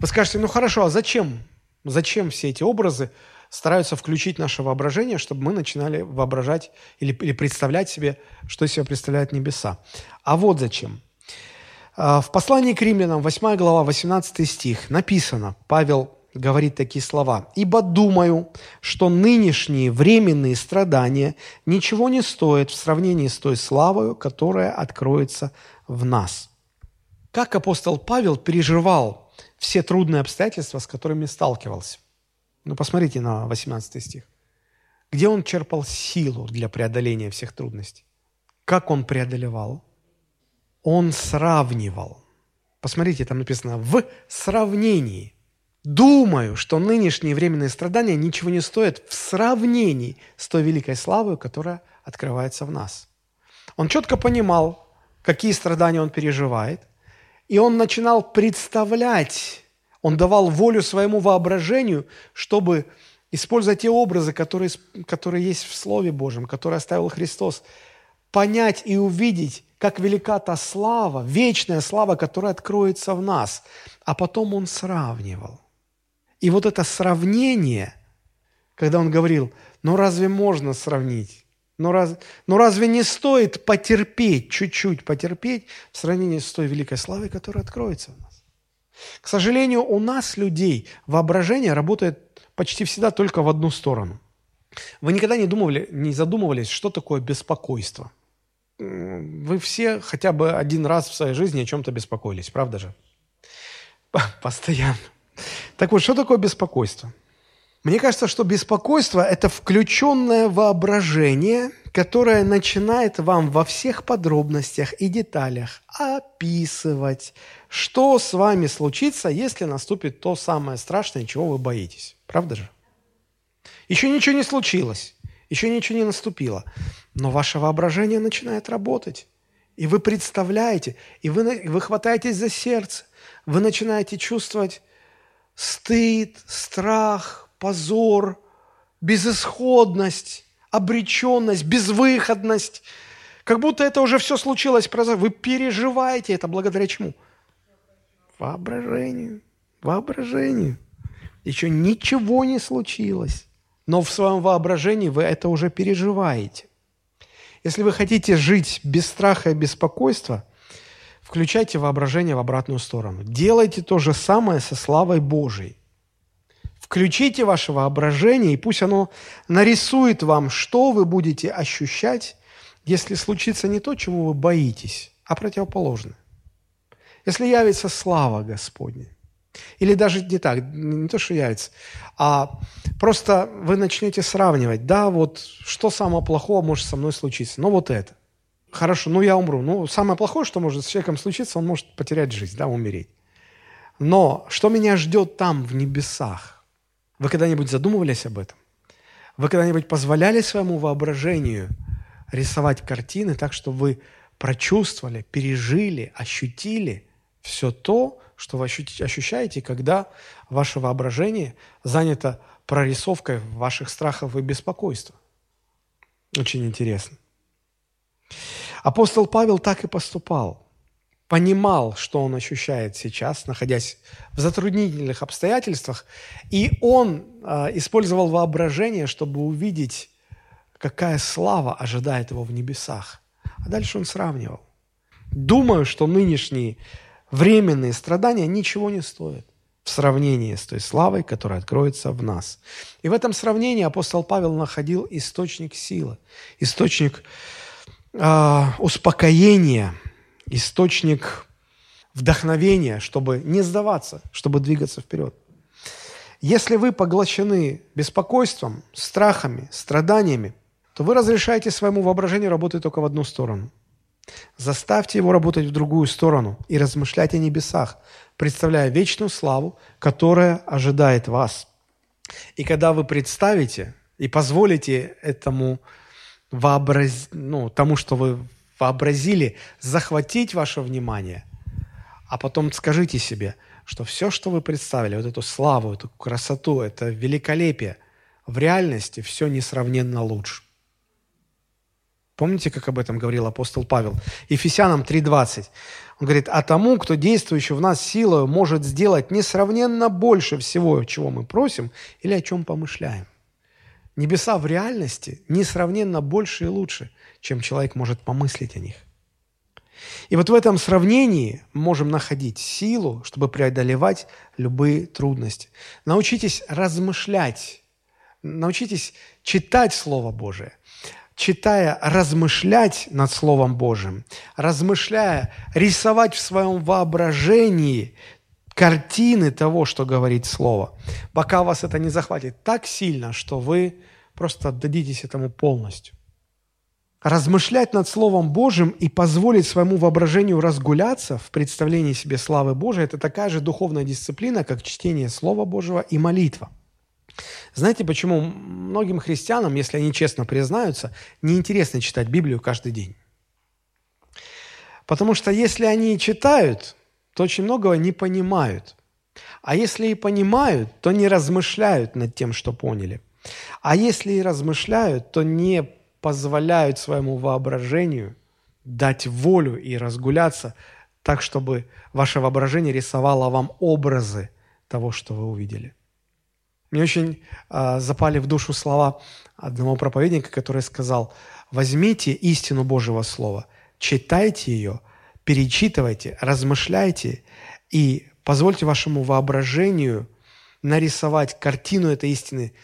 вы скажете, ну хорошо, а зачем? Зачем все эти образы стараются включить наше воображение, чтобы мы начинали воображать или, или представлять себе, что из себя представляют небеса? А вот зачем. А, в послании к римлянам, 8 глава, 18 стих, написано, Павел говорит такие слова. «Ибо думаю, что нынешние временные страдания ничего не стоят в сравнении с той славою, которая откроется в нас». Как апостол Павел переживал все трудные обстоятельства, с которыми сталкивался? Ну, посмотрите на 18 стих. Где он черпал силу для преодоления всех трудностей? Как он преодолевал? он сравнивал. Посмотрите, там написано «в сравнении». Думаю, что нынешние временные страдания ничего не стоят в сравнении с той великой славой, которая открывается в нас. Он четко понимал, какие страдания он переживает, и он начинал представлять, он давал волю своему воображению, чтобы использовать те образы, которые, которые есть в Слове Божьем, которые оставил Христос, понять и увидеть, как велика та слава, вечная слава, которая откроется в нас. А потом он сравнивал. И вот это сравнение, когда он говорил, ну разве можно сравнить? Ну, раз, ну разве не стоит потерпеть, чуть-чуть потерпеть в сравнении с той великой славой, которая откроется в нас? К сожалению, у нас, людей, воображение работает почти всегда только в одну сторону. Вы никогда не, думали, не задумывались, что такое беспокойство – вы все хотя бы один раз в своей жизни о чем-то беспокоились, правда же? Постоянно. Так вот, что такое беспокойство? Мне кажется, что беспокойство – это включенное воображение, которое начинает вам во всех подробностях и деталях описывать, что с вами случится, если наступит то самое страшное, чего вы боитесь. Правда же? Еще ничего не случилось, еще ничего не наступило. Но ваше воображение начинает работать. И вы представляете, и вы, вы хватаетесь за сердце, вы начинаете чувствовать стыд, страх, позор, безысходность, обреченность, безвыходность. Как будто это уже все случилось. Вы переживаете это благодаря чему? Воображению. Воображению. Еще ничего не случилось. Но в своем воображении вы это уже переживаете. Если вы хотите жить без страха и беспокойства, включайте воображение в обратную сторону. Делайте то же самое со славой Божией. Включите ваше воображение, и пусть оно нарисует вам, что вы будете ощущать, если случится не то, чему вы боитесь, а противоположное. Если явится слава Господня, или даже не так, не то, что явится, а просто вы начнете сравнивать, да, вот что самого плохого может со мной случиться, ну вот это. Хорошо, ну я умру. Ну, самое плохое, что может с человеком случиться, он может потерять жизнь, да, умереть. Но что меня ждет там, в небесах? Вы когда-нибудь задумывались об этом? Вы когда-нибудь позволяли своему воображению рисовать картины так, чтобы вы прочувствовали, пережили, ощутили все то, что вы ощущаете, когда ваше воображение занято прорисовкой ваших страхов и беспокойства? Очень интересно. Апостол Павел так и поступал понимал, что он ощущает сейчас, находясь в затруднительных обстоятельствах, и он э, использовал воображение, чтобы увидеть, какая слава ожидает его в небесах. А дальше он сравнивал. Думаю, что нынешние временные страдания ничего не стоят в сравнении с той славой, которая откроется в нас. И в этом сравнении апостол Павел находил источник силы, источник э, успокоения – источник вдохновения, чтобы не сдаваться, чтобы двигаться вперед. Если вы поглощены беспокойством, страхами, страданиями, то вы разрешаете своему воображению работать только в одну сторону. Заставьте его работать в другую сторону и размышлять о небесах, представляя вечную славу, которая ожидает вас. И когда вы представите и позволите этому вообраз... ну, тому, что вы вообразили захватить ваше внимание, а потом скажите себе, что все, что вы представили, вот эту славу, эту красоту, это великолепие, в реальности все несравненно лучше. Помните, как об этом говорил апостол Павел? Ефесянам 3.20. Он говорит, а тому, кто действующий в нас силой, может сделать несравненно больше всего, чего мы просим или о чем помышляем. Небеса в реальности несравненно больше и лучше, чем человек может помыслить о них. И вот в этом сравнении можем находить силу, чтобы преодолевать любые трудности. Научитесь размышлять, научитесь читать Слово Божие, читая, размышлять над Словом Божьим, размышляя, рисовать в своем воображении картины того, что говорит Слово, пока вас это не захватит так сильно, что вы просто отдадитесь этому полностью. Размышлять над Словом Божьим и позволить своему воображению разгуляться в представлении себе славы Божией – это такая же духовная дисциплина, как чтение Слова Божьего и молитва. Знаете, почему многим христианам, если они честно признаются, неинтересно читать Библию каждый день? Потому что если они читают, то очень многого не понимают. А если и понимают, то не размышляют над тем, что поняли. А если и размышляют, то не позволяют своему воображению дать волю и разгуляться так, чтобы ваше воображение рисовало вам образы того, что вы увидели. Мне очень э, запали в душу слова одного проповедника, который сказал, возьмите истину Божьего Слова, читайте ее – перечитывайте, размышляйте и позвольте вашему воображению нарисовать картину этой истины.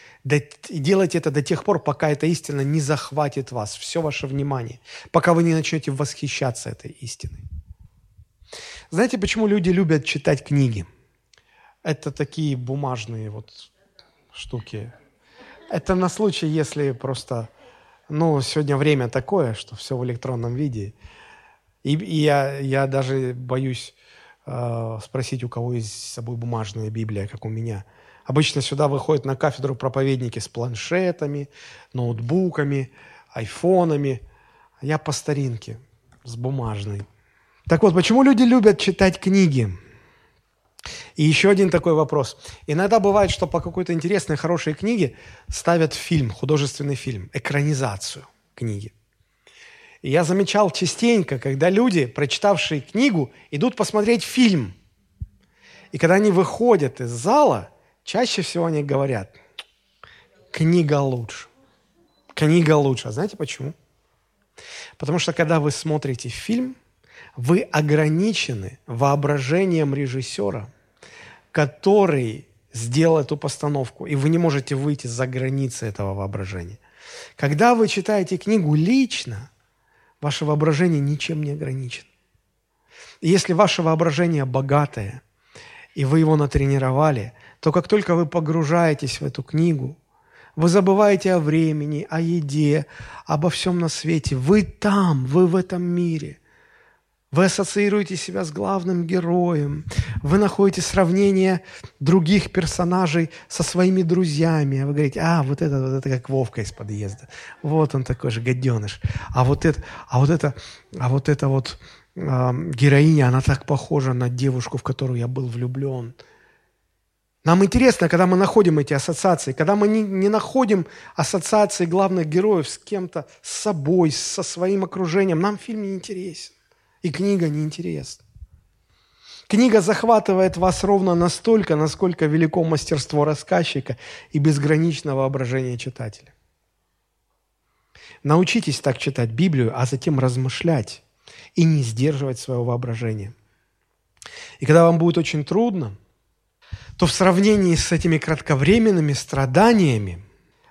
И делайте это до тех пор, пока эта истина не захватит вас, все ваше внимание, пока вы не начнете восхищаться этой истиной. Знаете, почему люди любят читать книги? Это такие бумажные вот штуки. Это на случай, если просто, ну, сегодня время такое, что все в электронном виде – и, и я, я даже боюсь э, спросить, у кого есть с собой бумажная Библия, как у меня. Обычно сюда выходят на кафедру проповедники с планшетами, ноутбуками, айфонами. Я по старинке, с бумажной. Так вот, почему люди любят читать книги? И еще один такой вопрос. Иногда бывает, что по какой-то интересной, хорошей книге ставят фильм, художественный фильм, экранизацию книги. Я замечал частенько, когда люди, прочитавшие книгу, идут посмотреть фильм. И когда они выходят из зала, чаще всего они говорят, книга лучше. Книга лучше. А знаете почему? Потому что когда вы смотрите фильм, вы ограничены воображением режиссера, который сделал эту постановку, и вы не можете выйти за границы этого воображения. Когда вы читаете книгу лично, ваше воображение ничем не ограничено. И если ваше воображение богатое, и вы его натренировали, то как только вы погружаетесь в эту книгу, вы забываете о времени, о еде, обо всем на свете. Вы там, вы в этом мире. Вы ассоциируете себя с главным героем. Вы находите сравнение других персонажей со своими друзьями. Вы говорите, а, вот это, вот это как Вовка из подъезда. Вот он такой же гаденыш. А вот это, а вот это, а вот это вот э, героиня, она так похожа на девушку, в которую я был влюблен. Нам интересно, когда мы находим эти ассоциации, когда мы не, не находим ассоциации главных героев с кем-то, с собой, со своим окружением, нам фильм не интересен. И книга неинтересна. Книга захватывает вас ровно настолько, насколько велико мастерство рассказчика и безграничное воображение читателя. Научитесь так читать Библию, а затем размышлять и не сдерживать свое воображение. И когда вам будет очень трудно, то в сравнении с этими кратковременными страданиями,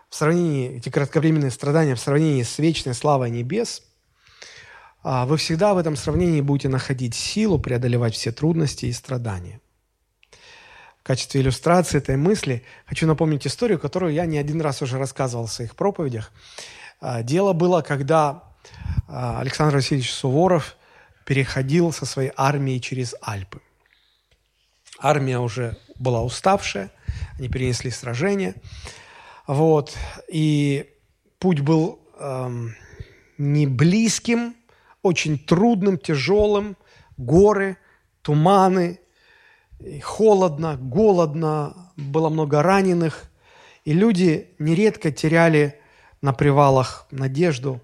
в сравнении, эти кратковременные страдания в сравнении с вечной славой небес – вы всегда в этом сравнении будете находить силу преодолевать все трудности и страдания. В качестве иллюстрации этой мысли хочу напомнить историю, которую я не один раз уже рассказывал в своих проповедях. А, дело было, когда а, Александр Васильевич Суворов переходил со своей армией через Альпы. Армия уже была уставшая, они перенесли сражение. Вот, и путь был эм, не близким, очень трудным, тяжелым, горы, туманы, холодно, голодно, было много раненых, и люди нередко теряли на привалах надежду,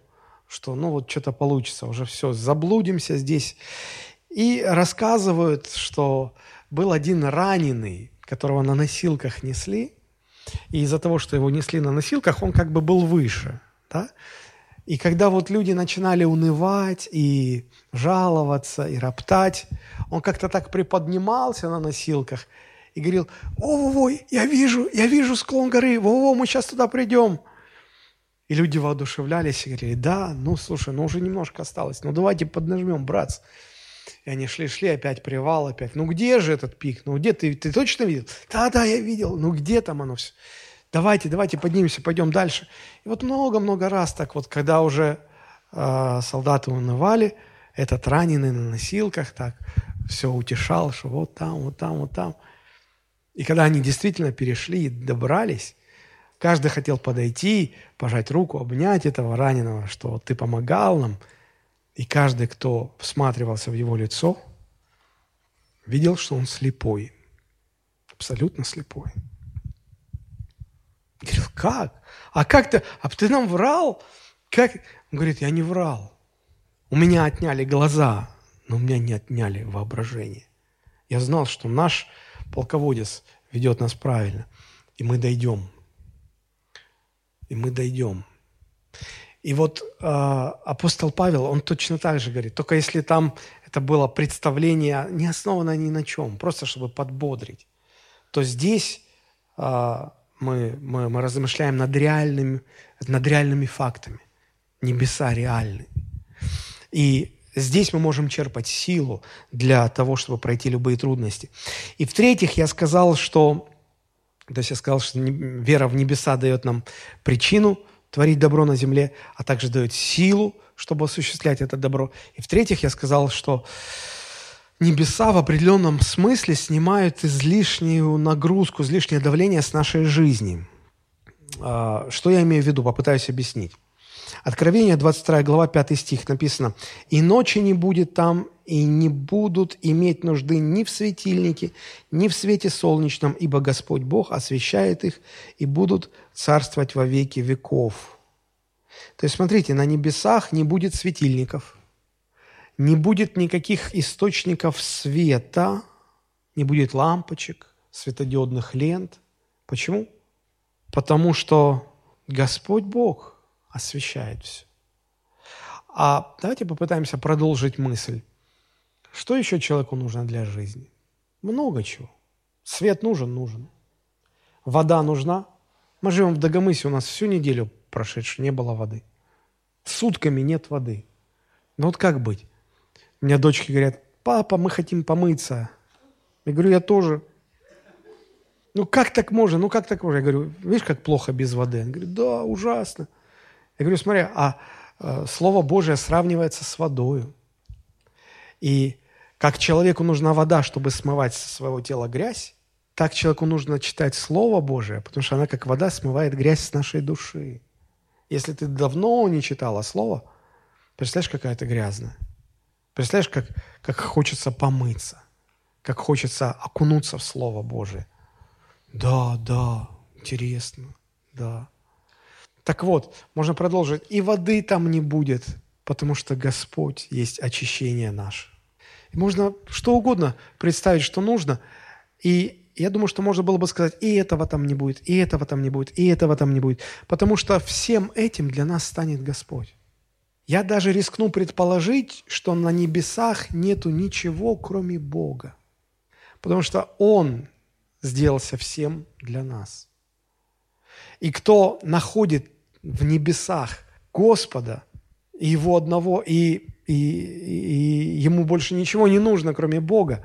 что ну вот что-то получится, уже все, заблудимся здесь. И рассказывают, что был один раненый, которого на носилках несли, и из-за того, что его несли на носилках, он как бы был выше. Да? И когда вот люди начинали унывать и жаловаться, и роптать, он как-то так приподнимался на носилках и говорил, «О, во я вижу, я вижу склон горы, во-во, мы сейчас туда придем». И люди воодушевлялись и говорили, да, ну, слушай, ну уже немножко осталось, ну давайте поднажмем, братцы. И они шли-шли, опять привал, опять. Ну где же этот пик? Ну где ты? Ты точно видел? Да-да, я видел. Ну где там оно все? Давайте, давайте поднимемся, пойдем дальше. И вот много-много раз так вот, когда уже э, солдаты унывали, этот раненый на носилках так все утешал, что вот там, вот там, вот там. И когда они действительно перешли и добрались, каждый хотел подойти, пожать руку, обнять этого раненого, что ты помогал нам. И каждый, кто всматривался в его лицо, видел, что он слепой, абсолютно слепой. Говорил, как? А как ты? А ты нам врал? Как? Он говорит, я не врал. У меня отняли глаза, но у меня не отняли воображение. Я знал, что наш полководец ведет нас правильно, и мы дойдем. И мы дойдем. И вот э, апостол Павел, он точно так же говорит, только если там это было представление, не основанное ни на чем, просто чтобы подбодрить, то здесь э, мы, мы, мы размышляем над реальными, над реальными фактами. Небеса реальны. И здесь мы можем черпать силу для того, чтобы пройти любые трудности. И в-третьих, я сказал, что, то есть я сказал, что вера в небеса дает нам причину творить добро на земле, а также дает силу, чтобы осуществлять это добро. И в-третьих, я сказал, что небеса в определенном смысле снимают излишнюю нагрузку, излишнее давление с нашей жизни. А, что я имею в виду? Попытаюсь объяснить. Откровение, 22 глава, 5 стих написано. «И ночи не будет там, и не будут иметь нужды ни в светильнике, ни в свете солнечном, ибо Господь Бог освещает их, и будут царствовать во веки веков». То есть, смотрите, на небесах не будет светильников, не будет никаких источников света, не будет лампочек, светодиодных лент. Почему? Потому что Господь Бог освещает все. А давайте попытаемся продолжить мысль. Что еще человеку нужно для жизни? Много чего. Свет нужен, нужен. Вода нужна? Мы живем в Дагомысе, у нас всю неделю прошедшую не было воды. Сутками нет воды. Ну вот как быть? У меня дочки говорят, папа, мы хотим помыться. Я говорю, я тоже. Ну как так можно? Ну как так можно? Я говорю, видишь, как плохо без воды? Он говорит, да, ужасно. Я говорю, смотри, а э, Слово Божие сравнивается с водою. И как человеку нужна вода, чтобы смывать со своего тела грязь, так человеку нужно читать Слово Божие, потому что она, как вода, смывает грязь с нашей души. Если ты давно не читала Слово, представляешь, какая ты грязная. Представляешь, как, как хочется помыться, как хочется окунуться в Слово Божие. Да, да, интересно, да. Так вот, можно продолжить. И воды там не будет, потому что Господь есть очищение наше. И можно что угодно представить, что нужно. И я думаю, что можно было бы сказать, и этого там не будет, и этого там не будет, и этого там не будет. Потому что всем этим для нас станет Господь. Я даже рискну предположить, что на небесах нету ничего, кроме Бога. Потому что Он сделался всем для нас. И кто находит в небесах Господа, и Его одного, и, и, и Ему больше ничего не нужно, кроме Бога,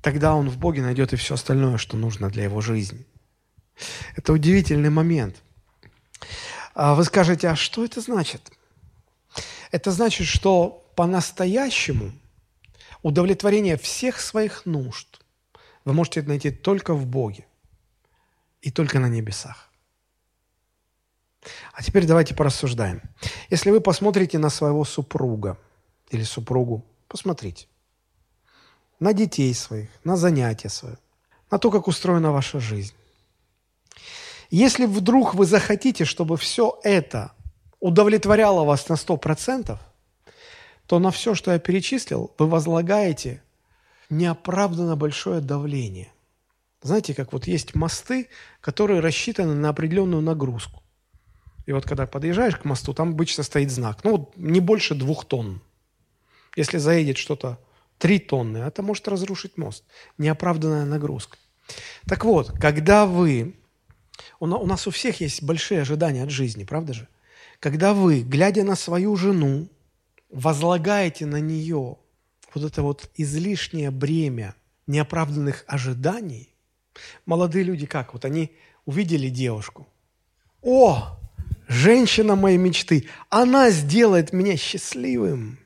тогда он в Боге найдет и все остальное, что нужно для его жизни. Это удивительный момент. А вы скажете, а что это значит? Это значит, что по-настоящему удовлетворение всех своих нужд вы можете найти только в Боге и только на небесах. А теперь давайте порассуждаем. Если вы посмотрите на своего супруга или супругу, посмотрите на детей своих, на занятия свои, на то, как устроена ваша жизнь. Если вдруг вы захотите, чтобы все это удовлетворяло вас на 100%, то на все, что я перечислил, вы возлагаете неоправданно большое давление. Знаете, как вот есть мосты, которые рассчитаны на определенную нагрузку. И вот когда подъезжаешь к мосту, там обычно стоит знак. Ну, вот не больше двух тонн. Если заедет что-то Три тонны. Это может разрушить мост. Неоправданная нагрузка. Так вот, когда вы... У нас у всех есть большие ожидания от жизни, правда же? Когда вы, глядя на свою жену, возлагаете на нее вот это вот излишнее бремя неоправданных ожиданий, молодые люди как? Вот они увидели девушку. О, женщина моей мечты, она сделает меня счастливым.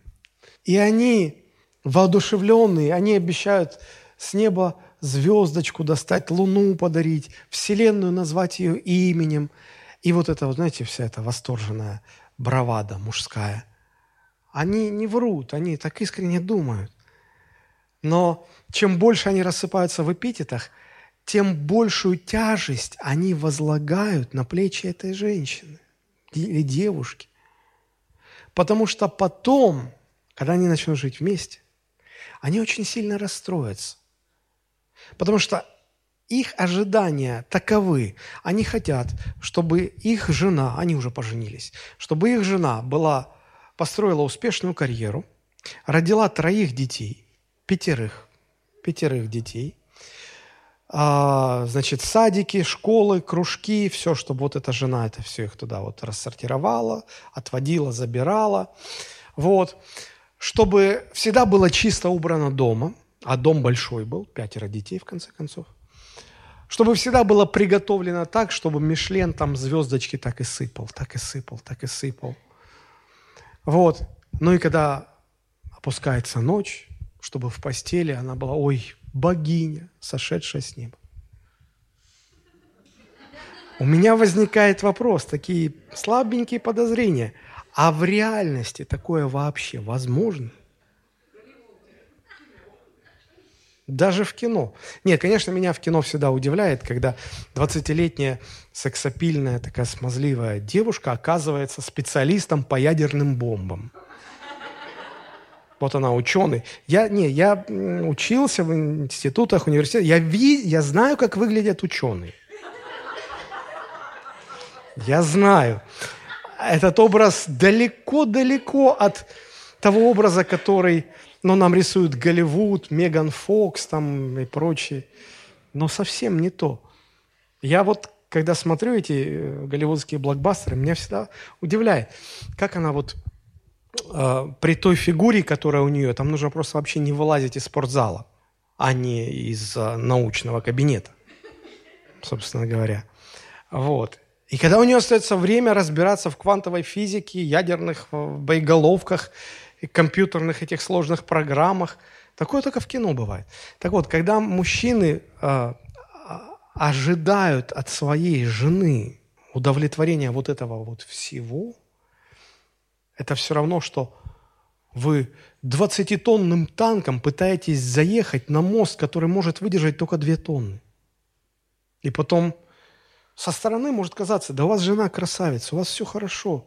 И они воодушевленные, они обещают с неба звездочку достать, луну подарить, вселенную назвать ее именем. И вот это, вот, знаете, вся эта восторженная бравада мужская. Они не врут, они так искренне думают. Но чем больше они рассыпаются в эпитетах, тем большую тяжесть они возлагают на плечи этой женщины или девушки. Потому что потом, когда они начнут жить вместе, они очень сильно расстроятся. Потому что их ожидания таковы. Они хотят, чтобы их жена, они уже поженились, чтобы их жена была, построила успешную карьеру, родила троих детей, пятерых, пятерых детей, а, значит, садики, школы, кружки, все, чтобы вот эта жена это все их туда вот рассортировала, отводила, забирала. Вот чтобы всегда было чисто убрано дома, а дом большой был, пятеро детей в конце концов, чтобы всегда было приготовлено так, чтобы Мишлен там звездочки так и сыпал, так и сыпал, так и сыпал. Вот. Ну и когда опускается ночь, чтобы в постели она была, ой, богиня, сошедшая с неба. У меня возникает вопрос, такие слабенькие подозрения – а в реальности такое вообще возможно? Даже в кино. Нет, конечно, меня в кино всегда удивляет, когда 20-летняя сексапильная такая смазливая девушка оказывается специалистом по ядерным бомбам. Вот она ученый. Я, не, я учился в институтах, университетах. Я, ви, я знаю, как выглядят ученые. Я знаю этот образ далеко-далеко от того образа, который ну, нам рисует Голливуд, Меган Фокс там и прочие. Но совсем не то. Я вот, когда смотрю эти э, голливудские блокбастеры, меня всегда удивляет, как она вот э, при той фигуре, которая у нее, там нужно просто вообще не вылазить из спортзала, а не из э, научного кабинета, собственно говоря. Вот. И когда у нее остается время разбираться в квантовой физике, ядерных э, боеголовках, и компьютерных этих сложных программах, такое только в кино бывает. Так вот, когда мужчины э, ожидают от своей жены удовлетворения вот этого вот всего, это все равно, что вы 20-тонным танком пытаетесь заехать на мост, который может выдержать только 2 тонны. И потом со стороны может казаться, да у вас жена красавица, у вас все хорошо,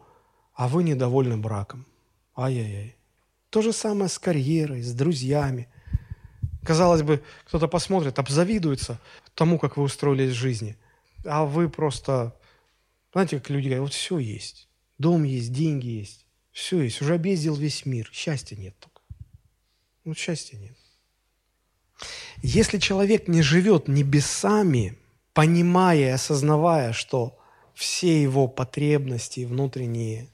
а вы недовольны браком. Ай-яй-яй. То же самое с карьерой, с друзьями. Казалось бы, кто-то посмотрит, обзавидуется тому, как вы устроились в жизни. А вы просто, знаете, как люди говорят, вот все есть. Дом есть, деньги есть. Все есть. Уже объездил весь мир. Счастья нет только. Ну, счастья нет. Если человек не живет небесами, понимая и осознавая, что все его потребности, внутренние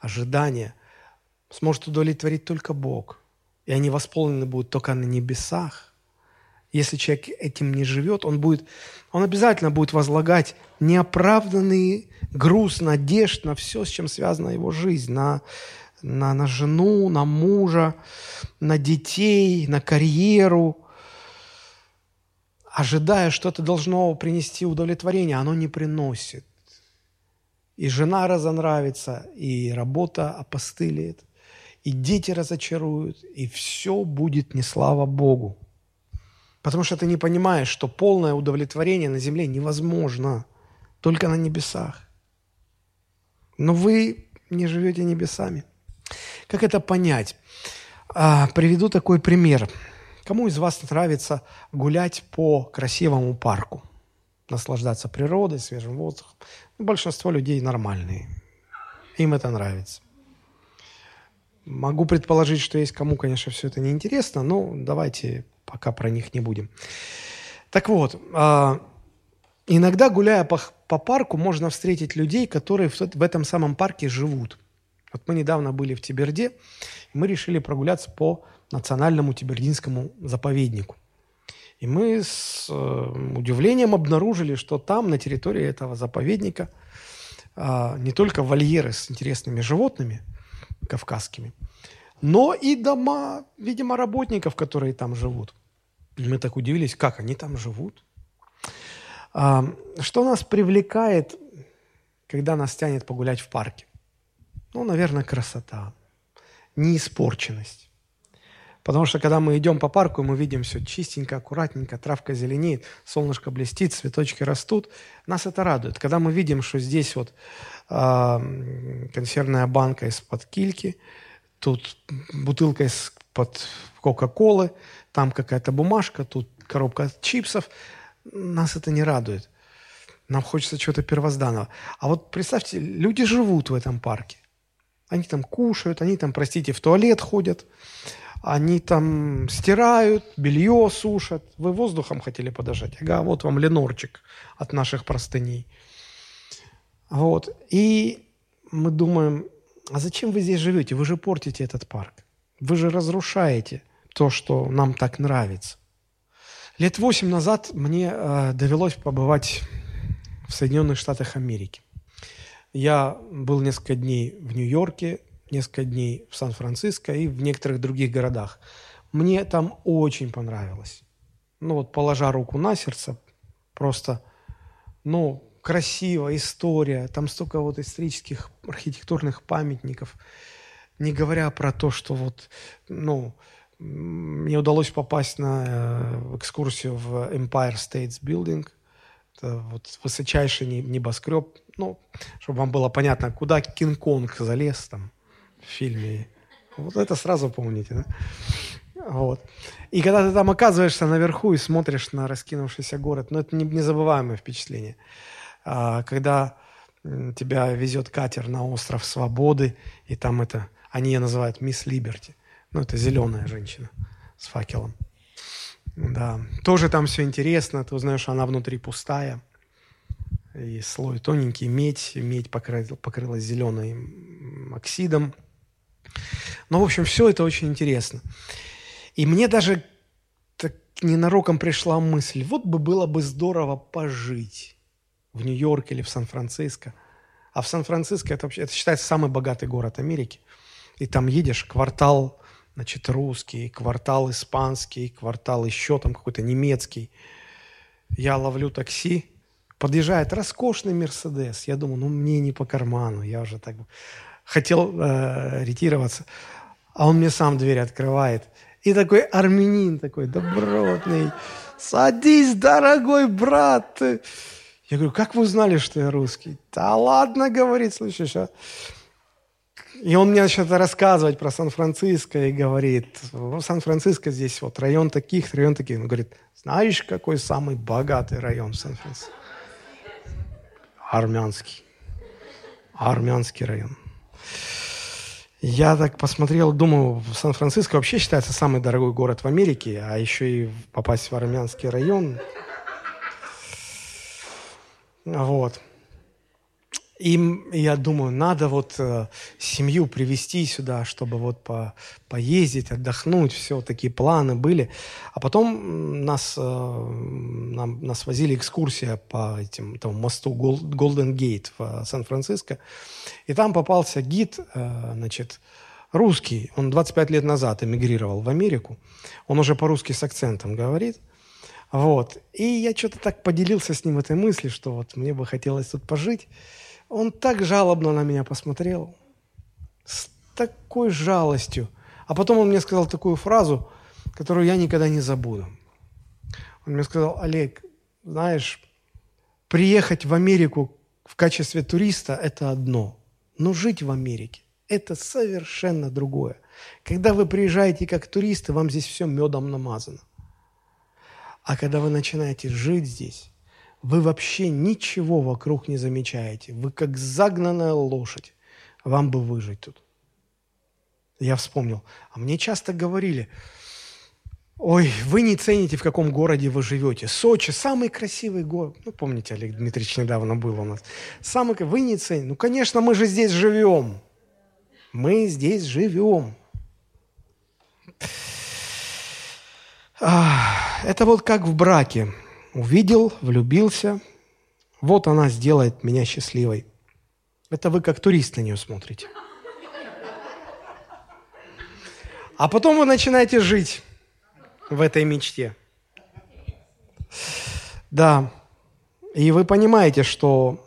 ожидания сможет удовлетворить только Бог, и они восполнены будут только на небесах, если человек этим не живет, он, будет, он обязательно будет возлагать неоправданный груз надежд на все, с чем связана его жизнь, на, на, на жену, на мужа, на детей, на карьеру, ожидая, что это должно принести удовлетворение, оно не приносит. И жена разонравится, и работа опостылит, и дети разочаруют, и все будет не слава Богу. Потому что ты не понимаешь, что полное удовлетворение на земле невозможно, только на небесах. Но вы не живете небесами. Как это понять? А, приведу такой пример. Кому из вас нравится гулять по красивому парку? Наслаждаться природой, свежим воздухом? Ну, большинство людей нормальные. Им это нравится. Могу предположить, что есть кому, конечно, все это неинтересно, но давайте пока про них не будем. Так вот, а, иногда, гуляя по, по парку, можно встретить людей, которые в, в этом самом парке живут. Вот мы недавно были в Тиберде, мы решили прогуляться по национальному тибердинскому заповеднику. И мы с э, удивлением обнаружили, что там, на территории этого заповедника, э, не только вольеры с интересными животными кавказскими, но и дома, видимо, работников, которые там живут. Мы так удивились, как они там живут. Э, что нас привлекает, когда нас тянет погулять в парке? Ну, наверное, красота, неиспорченность. Потому что когда мы идем по парку, мы видим все чистенько, аккуратненько, травка зеленеет, солнышко блестит, цветочки растут. Нас это радует. Когда мы видим, что здесь вот э, консервная банка из-под кильки, тут бутылка из-под Кока-Колы, там какая-то бумажка, тут коробка чипсов, нас это не радует. Нам хочется чего-то первозданного. А вот представьте, люди живут в этом парке. Они там кушают, они там, простите, в туалет ходят, они там стирают, белье сушат. Вы воздухом хотели подожать? Ага, вот вам ленорчик от наших простыней. Вот. И мы думаем, а зачем вы здесь живете? Вы же портите этот парк. Вы же разрушаете то, что нам так нравится. Лет восемь назад мне э, довелось побывать в Соединенных Штатах Америки. Я был несколько дней в Нью-Йорке, несколько дней в Сан-Франциско и в некоторых других городах. Мне там очень понравилось. Ну вот, положа руку на сердце, просто, ну, красиво, история, там столько вот исторических архитектурных памятников, не говоря про то, что вот, ну, мне удалось попасть на э, экскурсию в Empire State Building, это вот высочайший небоскреб, ну, чтобы вам было понятно, куда Кинг-Конг залез там, в фильме. Вот это сразу помните, да? Вот. И когда ты там оказываешься наверху и смотришь на раскинувшийся город, ну, это незабываемое впечатление. А, когда тебя везет катер на остров Свободы, и там это, они ее называют Мисс Либерти. Ну, это зеленая женщина с факелом. Да, тоже там все интересно, ты узнаешь, она внутри пустая. и слой тоненький, медь, медь покрыла, покрылась зеленым оксидом. Ну, в общем, все это очень интересно. И мне даже так ненароком пришла мысль, вот бы было бы здорово пожить в Нью-Йорке или в Сан-Франциско. А в Сан-Франциско это, вообще, это считается самый богатый город Америки. И там едешь, квартал, значит, русский, квартал испанский, квартал еще там какой-то немецкий. Я ловлю такси, Подъезжает роскошный Мерседес. Я думаю, ну мне не по карману. Я уже так хотел э, ретироваться. А он мне сам дверь открывает. И такой армянин такой добротный. Садись, дорогой брат. Я говорю, как вы узнали, что я русский? Да ладно, говорит, слышишь, а? И он мне начинает рассказывать про Сан-Франциско и говорит, в Сан-Франциско здесь вот район таких, район таких. Он говорит, знаешь, какой самый богатый район в Сан-Франциско? Армянский. Армянский район. Я так посмотрел, думаю, Сан-Франциско вообще считается самый дорогой город в Америке, а еще и попасть в армянский район. Вот. И я думаю, надо вот э, семью привести сюда, чтобы вот по, поездить, отдохнуть, все, такие планы были. А потом нас, э, нам, нас возили экскурсия по этим, этому мосту Голден Гейт в Сан-Франциско. И там попался гид, э, значит, русский. Он 25 лет назад эмигрировал в Америку. Он уже по-русски с акцентом говорит. Вот. И я что-то так поделился с ним этой мыслью, что вот мне бы хотелось тут пожить. Он так жалобно на меня посмотрел, с такой жалостью. А потом он мне сказал такую фразу, которую я никогда не забуду. Он мне сказал, Олег, знаешь, приехать в Америку в качестве туриста – это одно, но жить в Америке – это совершенно другое. Когда вы приезжаете как туристы, вам здесь все медом намазано. А когда вы начинаете жить здесь, вы вообще ничего вокруг не замечаете. Вы как загнанная лошадь. Вам бы выжить тут. Я вспомнил. А мне часто говорили, ой, вы не цените, в каком городе вы живете. Сочи – самый красивый город. Ну, помните, Олег Дмитриевич недавно был у нас. Самый, вы не цените. Ну, конечно, мы же здесь живем. Мы здесь живем. Это вот как в браке. Увидел, влюбился. Вот она сделает меня счастливой. Это вы как турист на нее смотрите. А потом вы начинаете жить в этой мечте. Да. И вы понимаете, что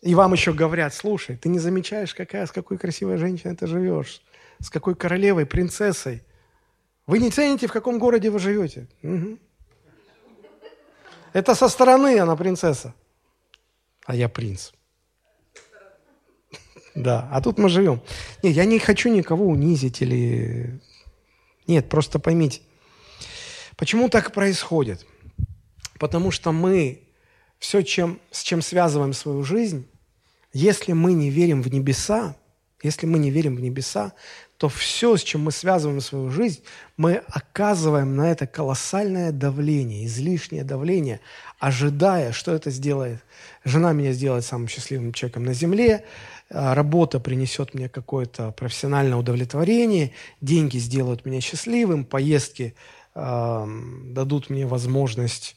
и вам еще говорят, слушай, ты не замечаешь, какая, с какой красивой женщиной ты живешь, с какой королевой, принцессой. Вы не цените, в каком городе вы живете. Угу. Это со стороны она принцесса, а я принц. Да, а тут мы живем. Нет, я не хочу никого унизить или... Нет, просто поймите. Почему так происходит? Потому что мы все, чем, с чем связываем свою жизнь, если мы не верим в небеса, если мы не верим в небеса, то все, с чем мы связываем свою жизнь, мы оказываем на это колоссальное давление, излишнее давление, ожидая, что это сделает. Жена меня сделает самым счастливым человеком на земле, а, работа принесет мне какое-то профессиональное удовлетворение, деньги сделают меня счастливым, поездки э, дадут мне возможность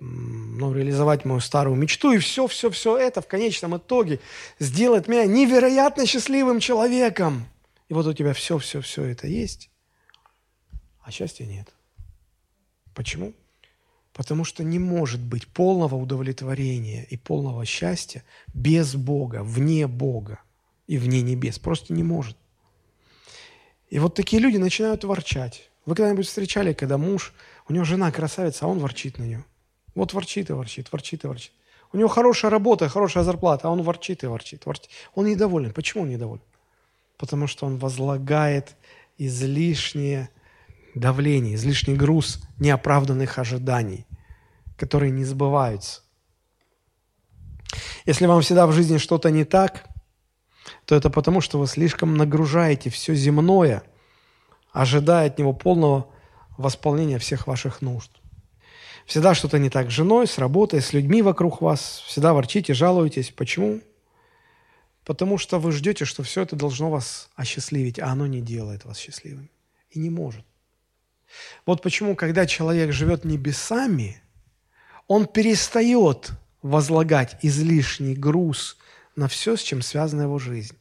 ну, реализовать мою старую мечту, и все, все, все это в конечном итоге сделает меня невероятно счастливым человеком. И вот у тебя все, все, все это есть, а счастья нет. Почему? Потому что не может быть полного удовлетворения и полного счастья без Бога, вне Бога и вне небес. Просто не может. И вот такие люди начинают ворчать. Вы когда-нибудь встречали, когда муж, у него жена красавица, а он ворчит на нее. Вот ворчит и ворчит, ворчит и ворчит. У него хорошая работа, хорошая зарплата, а он ворчит и ворчит, ворчит. Он недоволен. Почему он недоволен? Потому что он возлагает излишнее давление, излишний груз неоправданных ожиданий, которые не сбываются. Если вам всегда в жизни что-то не так, то это потому, что вы слишком нагружаете все земное, ожидая от него полного восполнения всех ваших нужд. всегда что-то не так с женой, с работой, с людьми вокруг вас, всегда ворчите, жалуетесь. Почему? Потому что вы ждете, что все это должно вас осчастливить, а оно не делает вас счастливыми. И не может. Вот почему, когда человек живет небесами, он перестает возлагать излишний груз на все, с чем связана его жизнь.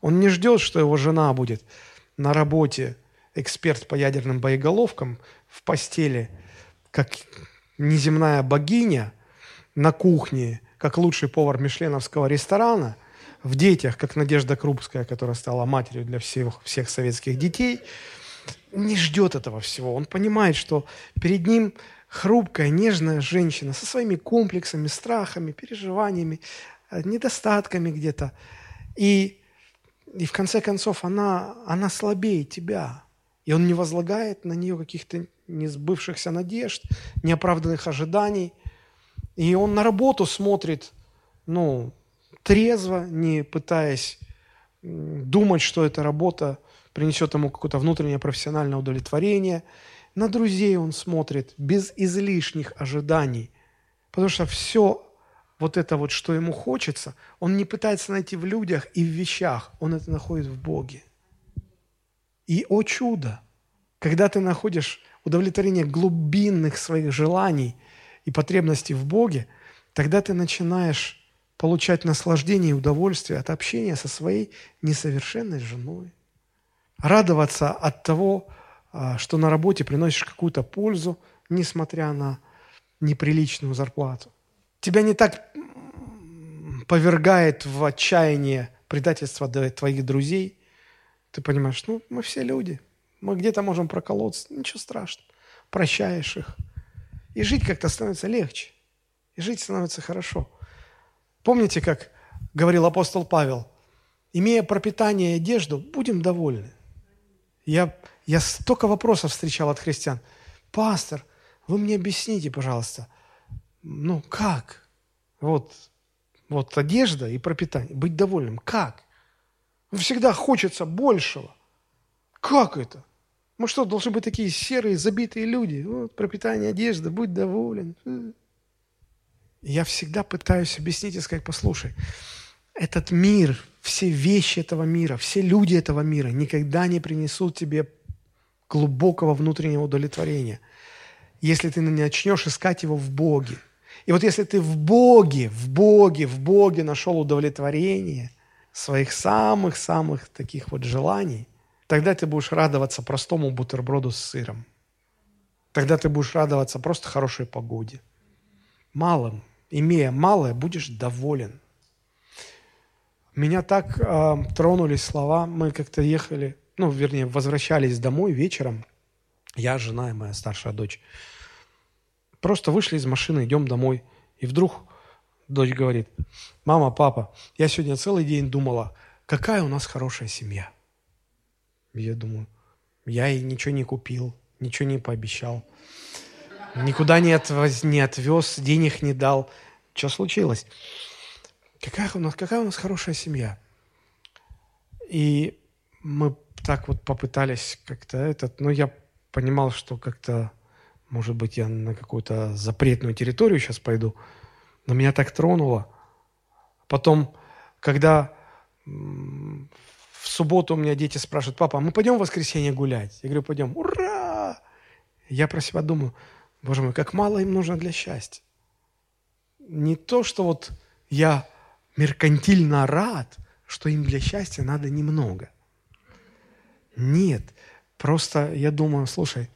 Он не ждет, что его жена будет на работе эксперт по ядерным боеголовкам в постели, как неземная богиня на кухне, как лучший повар мишленовского ресторана, в детях, как Надежда Крупская, которая стала матерью для всех, всех советских детей, не ждет этого всего. Он понимает, что перед ним хрупкая, нежная женщина со своими комплексами, страхами, переживаниями, э, недостатками где-то. И, и в конце концов она, она слабее тебя. И он не возлагает на нее каких-то несбывшихся надежд, неоправданных ожиданий. И он на работу смотрит, ну, трезво, не пытаясь думать, что эта работа принесет ему какое-то внутреннее профессиональное удовлетворение. На друзей он смотрит без излишних ожиданий, потому что все вот это вот, что ему хочется, он не пытается найти в людях и в вещах, он это находит в Боге. И, о чудо, когда ты находишь удовлетворение глубинных своих желаний и потребностей в Боге, тогда ты начинаешь получать наслаждение и удовольствие от общения со своей несовершенной женой. Радоваться от того, а, что на работе приносишь какую-то пользу, несмотря на неприличную зарплату. Тебя не так повергает в отчаяние предательство твоих друзей, ты понимаешь, ну, мы все люди, мы где-то можем проколоться, ничего страшного. Прощаешь их. И жить как-то становится легче. И жить становится хорошо. Помните, как говорил апостол Павел, имея пропитание и одежду, будем довольны. Я, я столько вопросов встречал от христиан. Пастор, вы мне объясните, пожалуйста, ну как? Вот, вот одежда и пропитание. Быть довольным. Как? Всегда хочется большего. Как это? Мы что, должны быть такие серые, забитые люди? Вот, пропитание одежды, будь доволен. Я всегда пытаюсь объяснить и сказать, послушай, этот мир, все вещи этого мира, все люди этого мира никогда не принесут тебе глубокого внутреннего удовлетворения, если ты не начнешь искать его в Боге. И вот если ты в Боге, в Боге, в Боге нашел удовлетворение – своих самых-самых таких вот желаний, тогда ты будешь радоваться простому бутерброду с сыром. Тогда ты будешь радоваться просто хорошей погоде. Малым, имея малое, будешь доволен. Меня так э, тронули слова. Мы как-то ехали, ну, вернее, возвращались домой вечером. Я, жена и моя старшая дочь. Просто вышли из машины, идем домой. И вдруг дочь говорит, мама, папа, я сегодня целый день думала, какая у нас хорошая семья. Я думаю, я ей ничего не купил, ничего не пообещал, никуда не, отвоз, не отвез, денег не дал. Что случилось? Какая у нас, какая у нас хорошая семья? И мы так вот попытались как-то этот, но я понимал, что как-то, может быть, я на какую-то запретную территорию сейчас пойду – но меня так тронуло. Потом, когда в субботу у меня дети спрашивают, папа, а мы пойдем в воскресенье гулять? Я говорю, пойдем. Ура! Я про себя думаю, боже мой, как мало им нужно для счастья. Не то, что вот я меркантильно рад, что им для счастья надо немного. Нет, просто я думаю, слушай,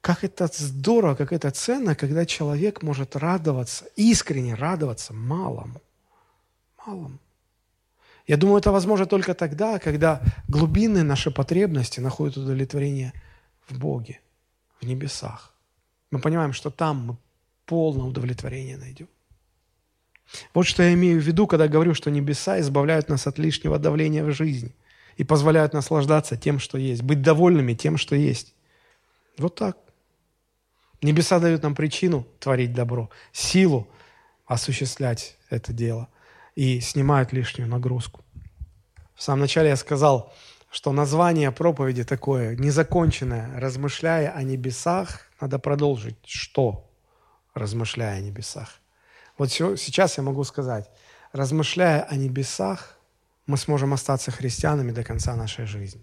как это здорово, как это ценно, когда человек может радоваться, искренне радоваться малому. Малому. Я думаю, это возможно только тогда, когда глубинные наши потребности находят удовлетворение в Боге, в небесах. Мы понимаем, что там мы полное удовлетворение найдем. Вот что я имею в виду, когда говорю, что небеса избавляют нас от лишнего давления в жизни и позволяют наслаждаться тем, что есть, быть довольными тем, что есть. Вот так. Небеса дают нам причину творить добро, силу осуществлять это дело и снимают лишнюю нагрузку. В самом начале я сказал, что название проповеди такое, незаконченное, размышляя о небесах, надо продолжить. Что? размышляя о небесах. Вот сейчас я могу сказать, размышляя о небесах, мы сможем остаться христианами до конца нашей жизни.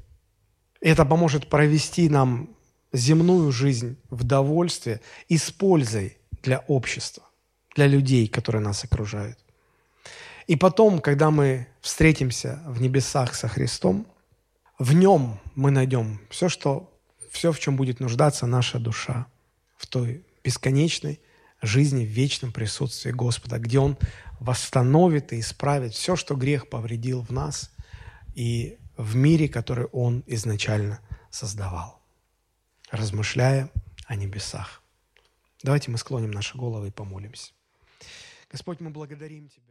И это поможет провести нам земную жизнь в довольстве и с пользой для общества, для людей, которые нас окружают. И потом, когда мы встретимся в небесах со Христом, в нем мы найдем все, что, все, в чем будет нуждаться наша душа, в той бесконечной жизни в вечном присутствии Господа, где Он восстановит и исправит все, что грех повредил в нас и в мире, который Он изначально создавал, размышляя о небесах. Давайте мы склоним наши головы и помолимся. Господь, мы благодарим Тебя.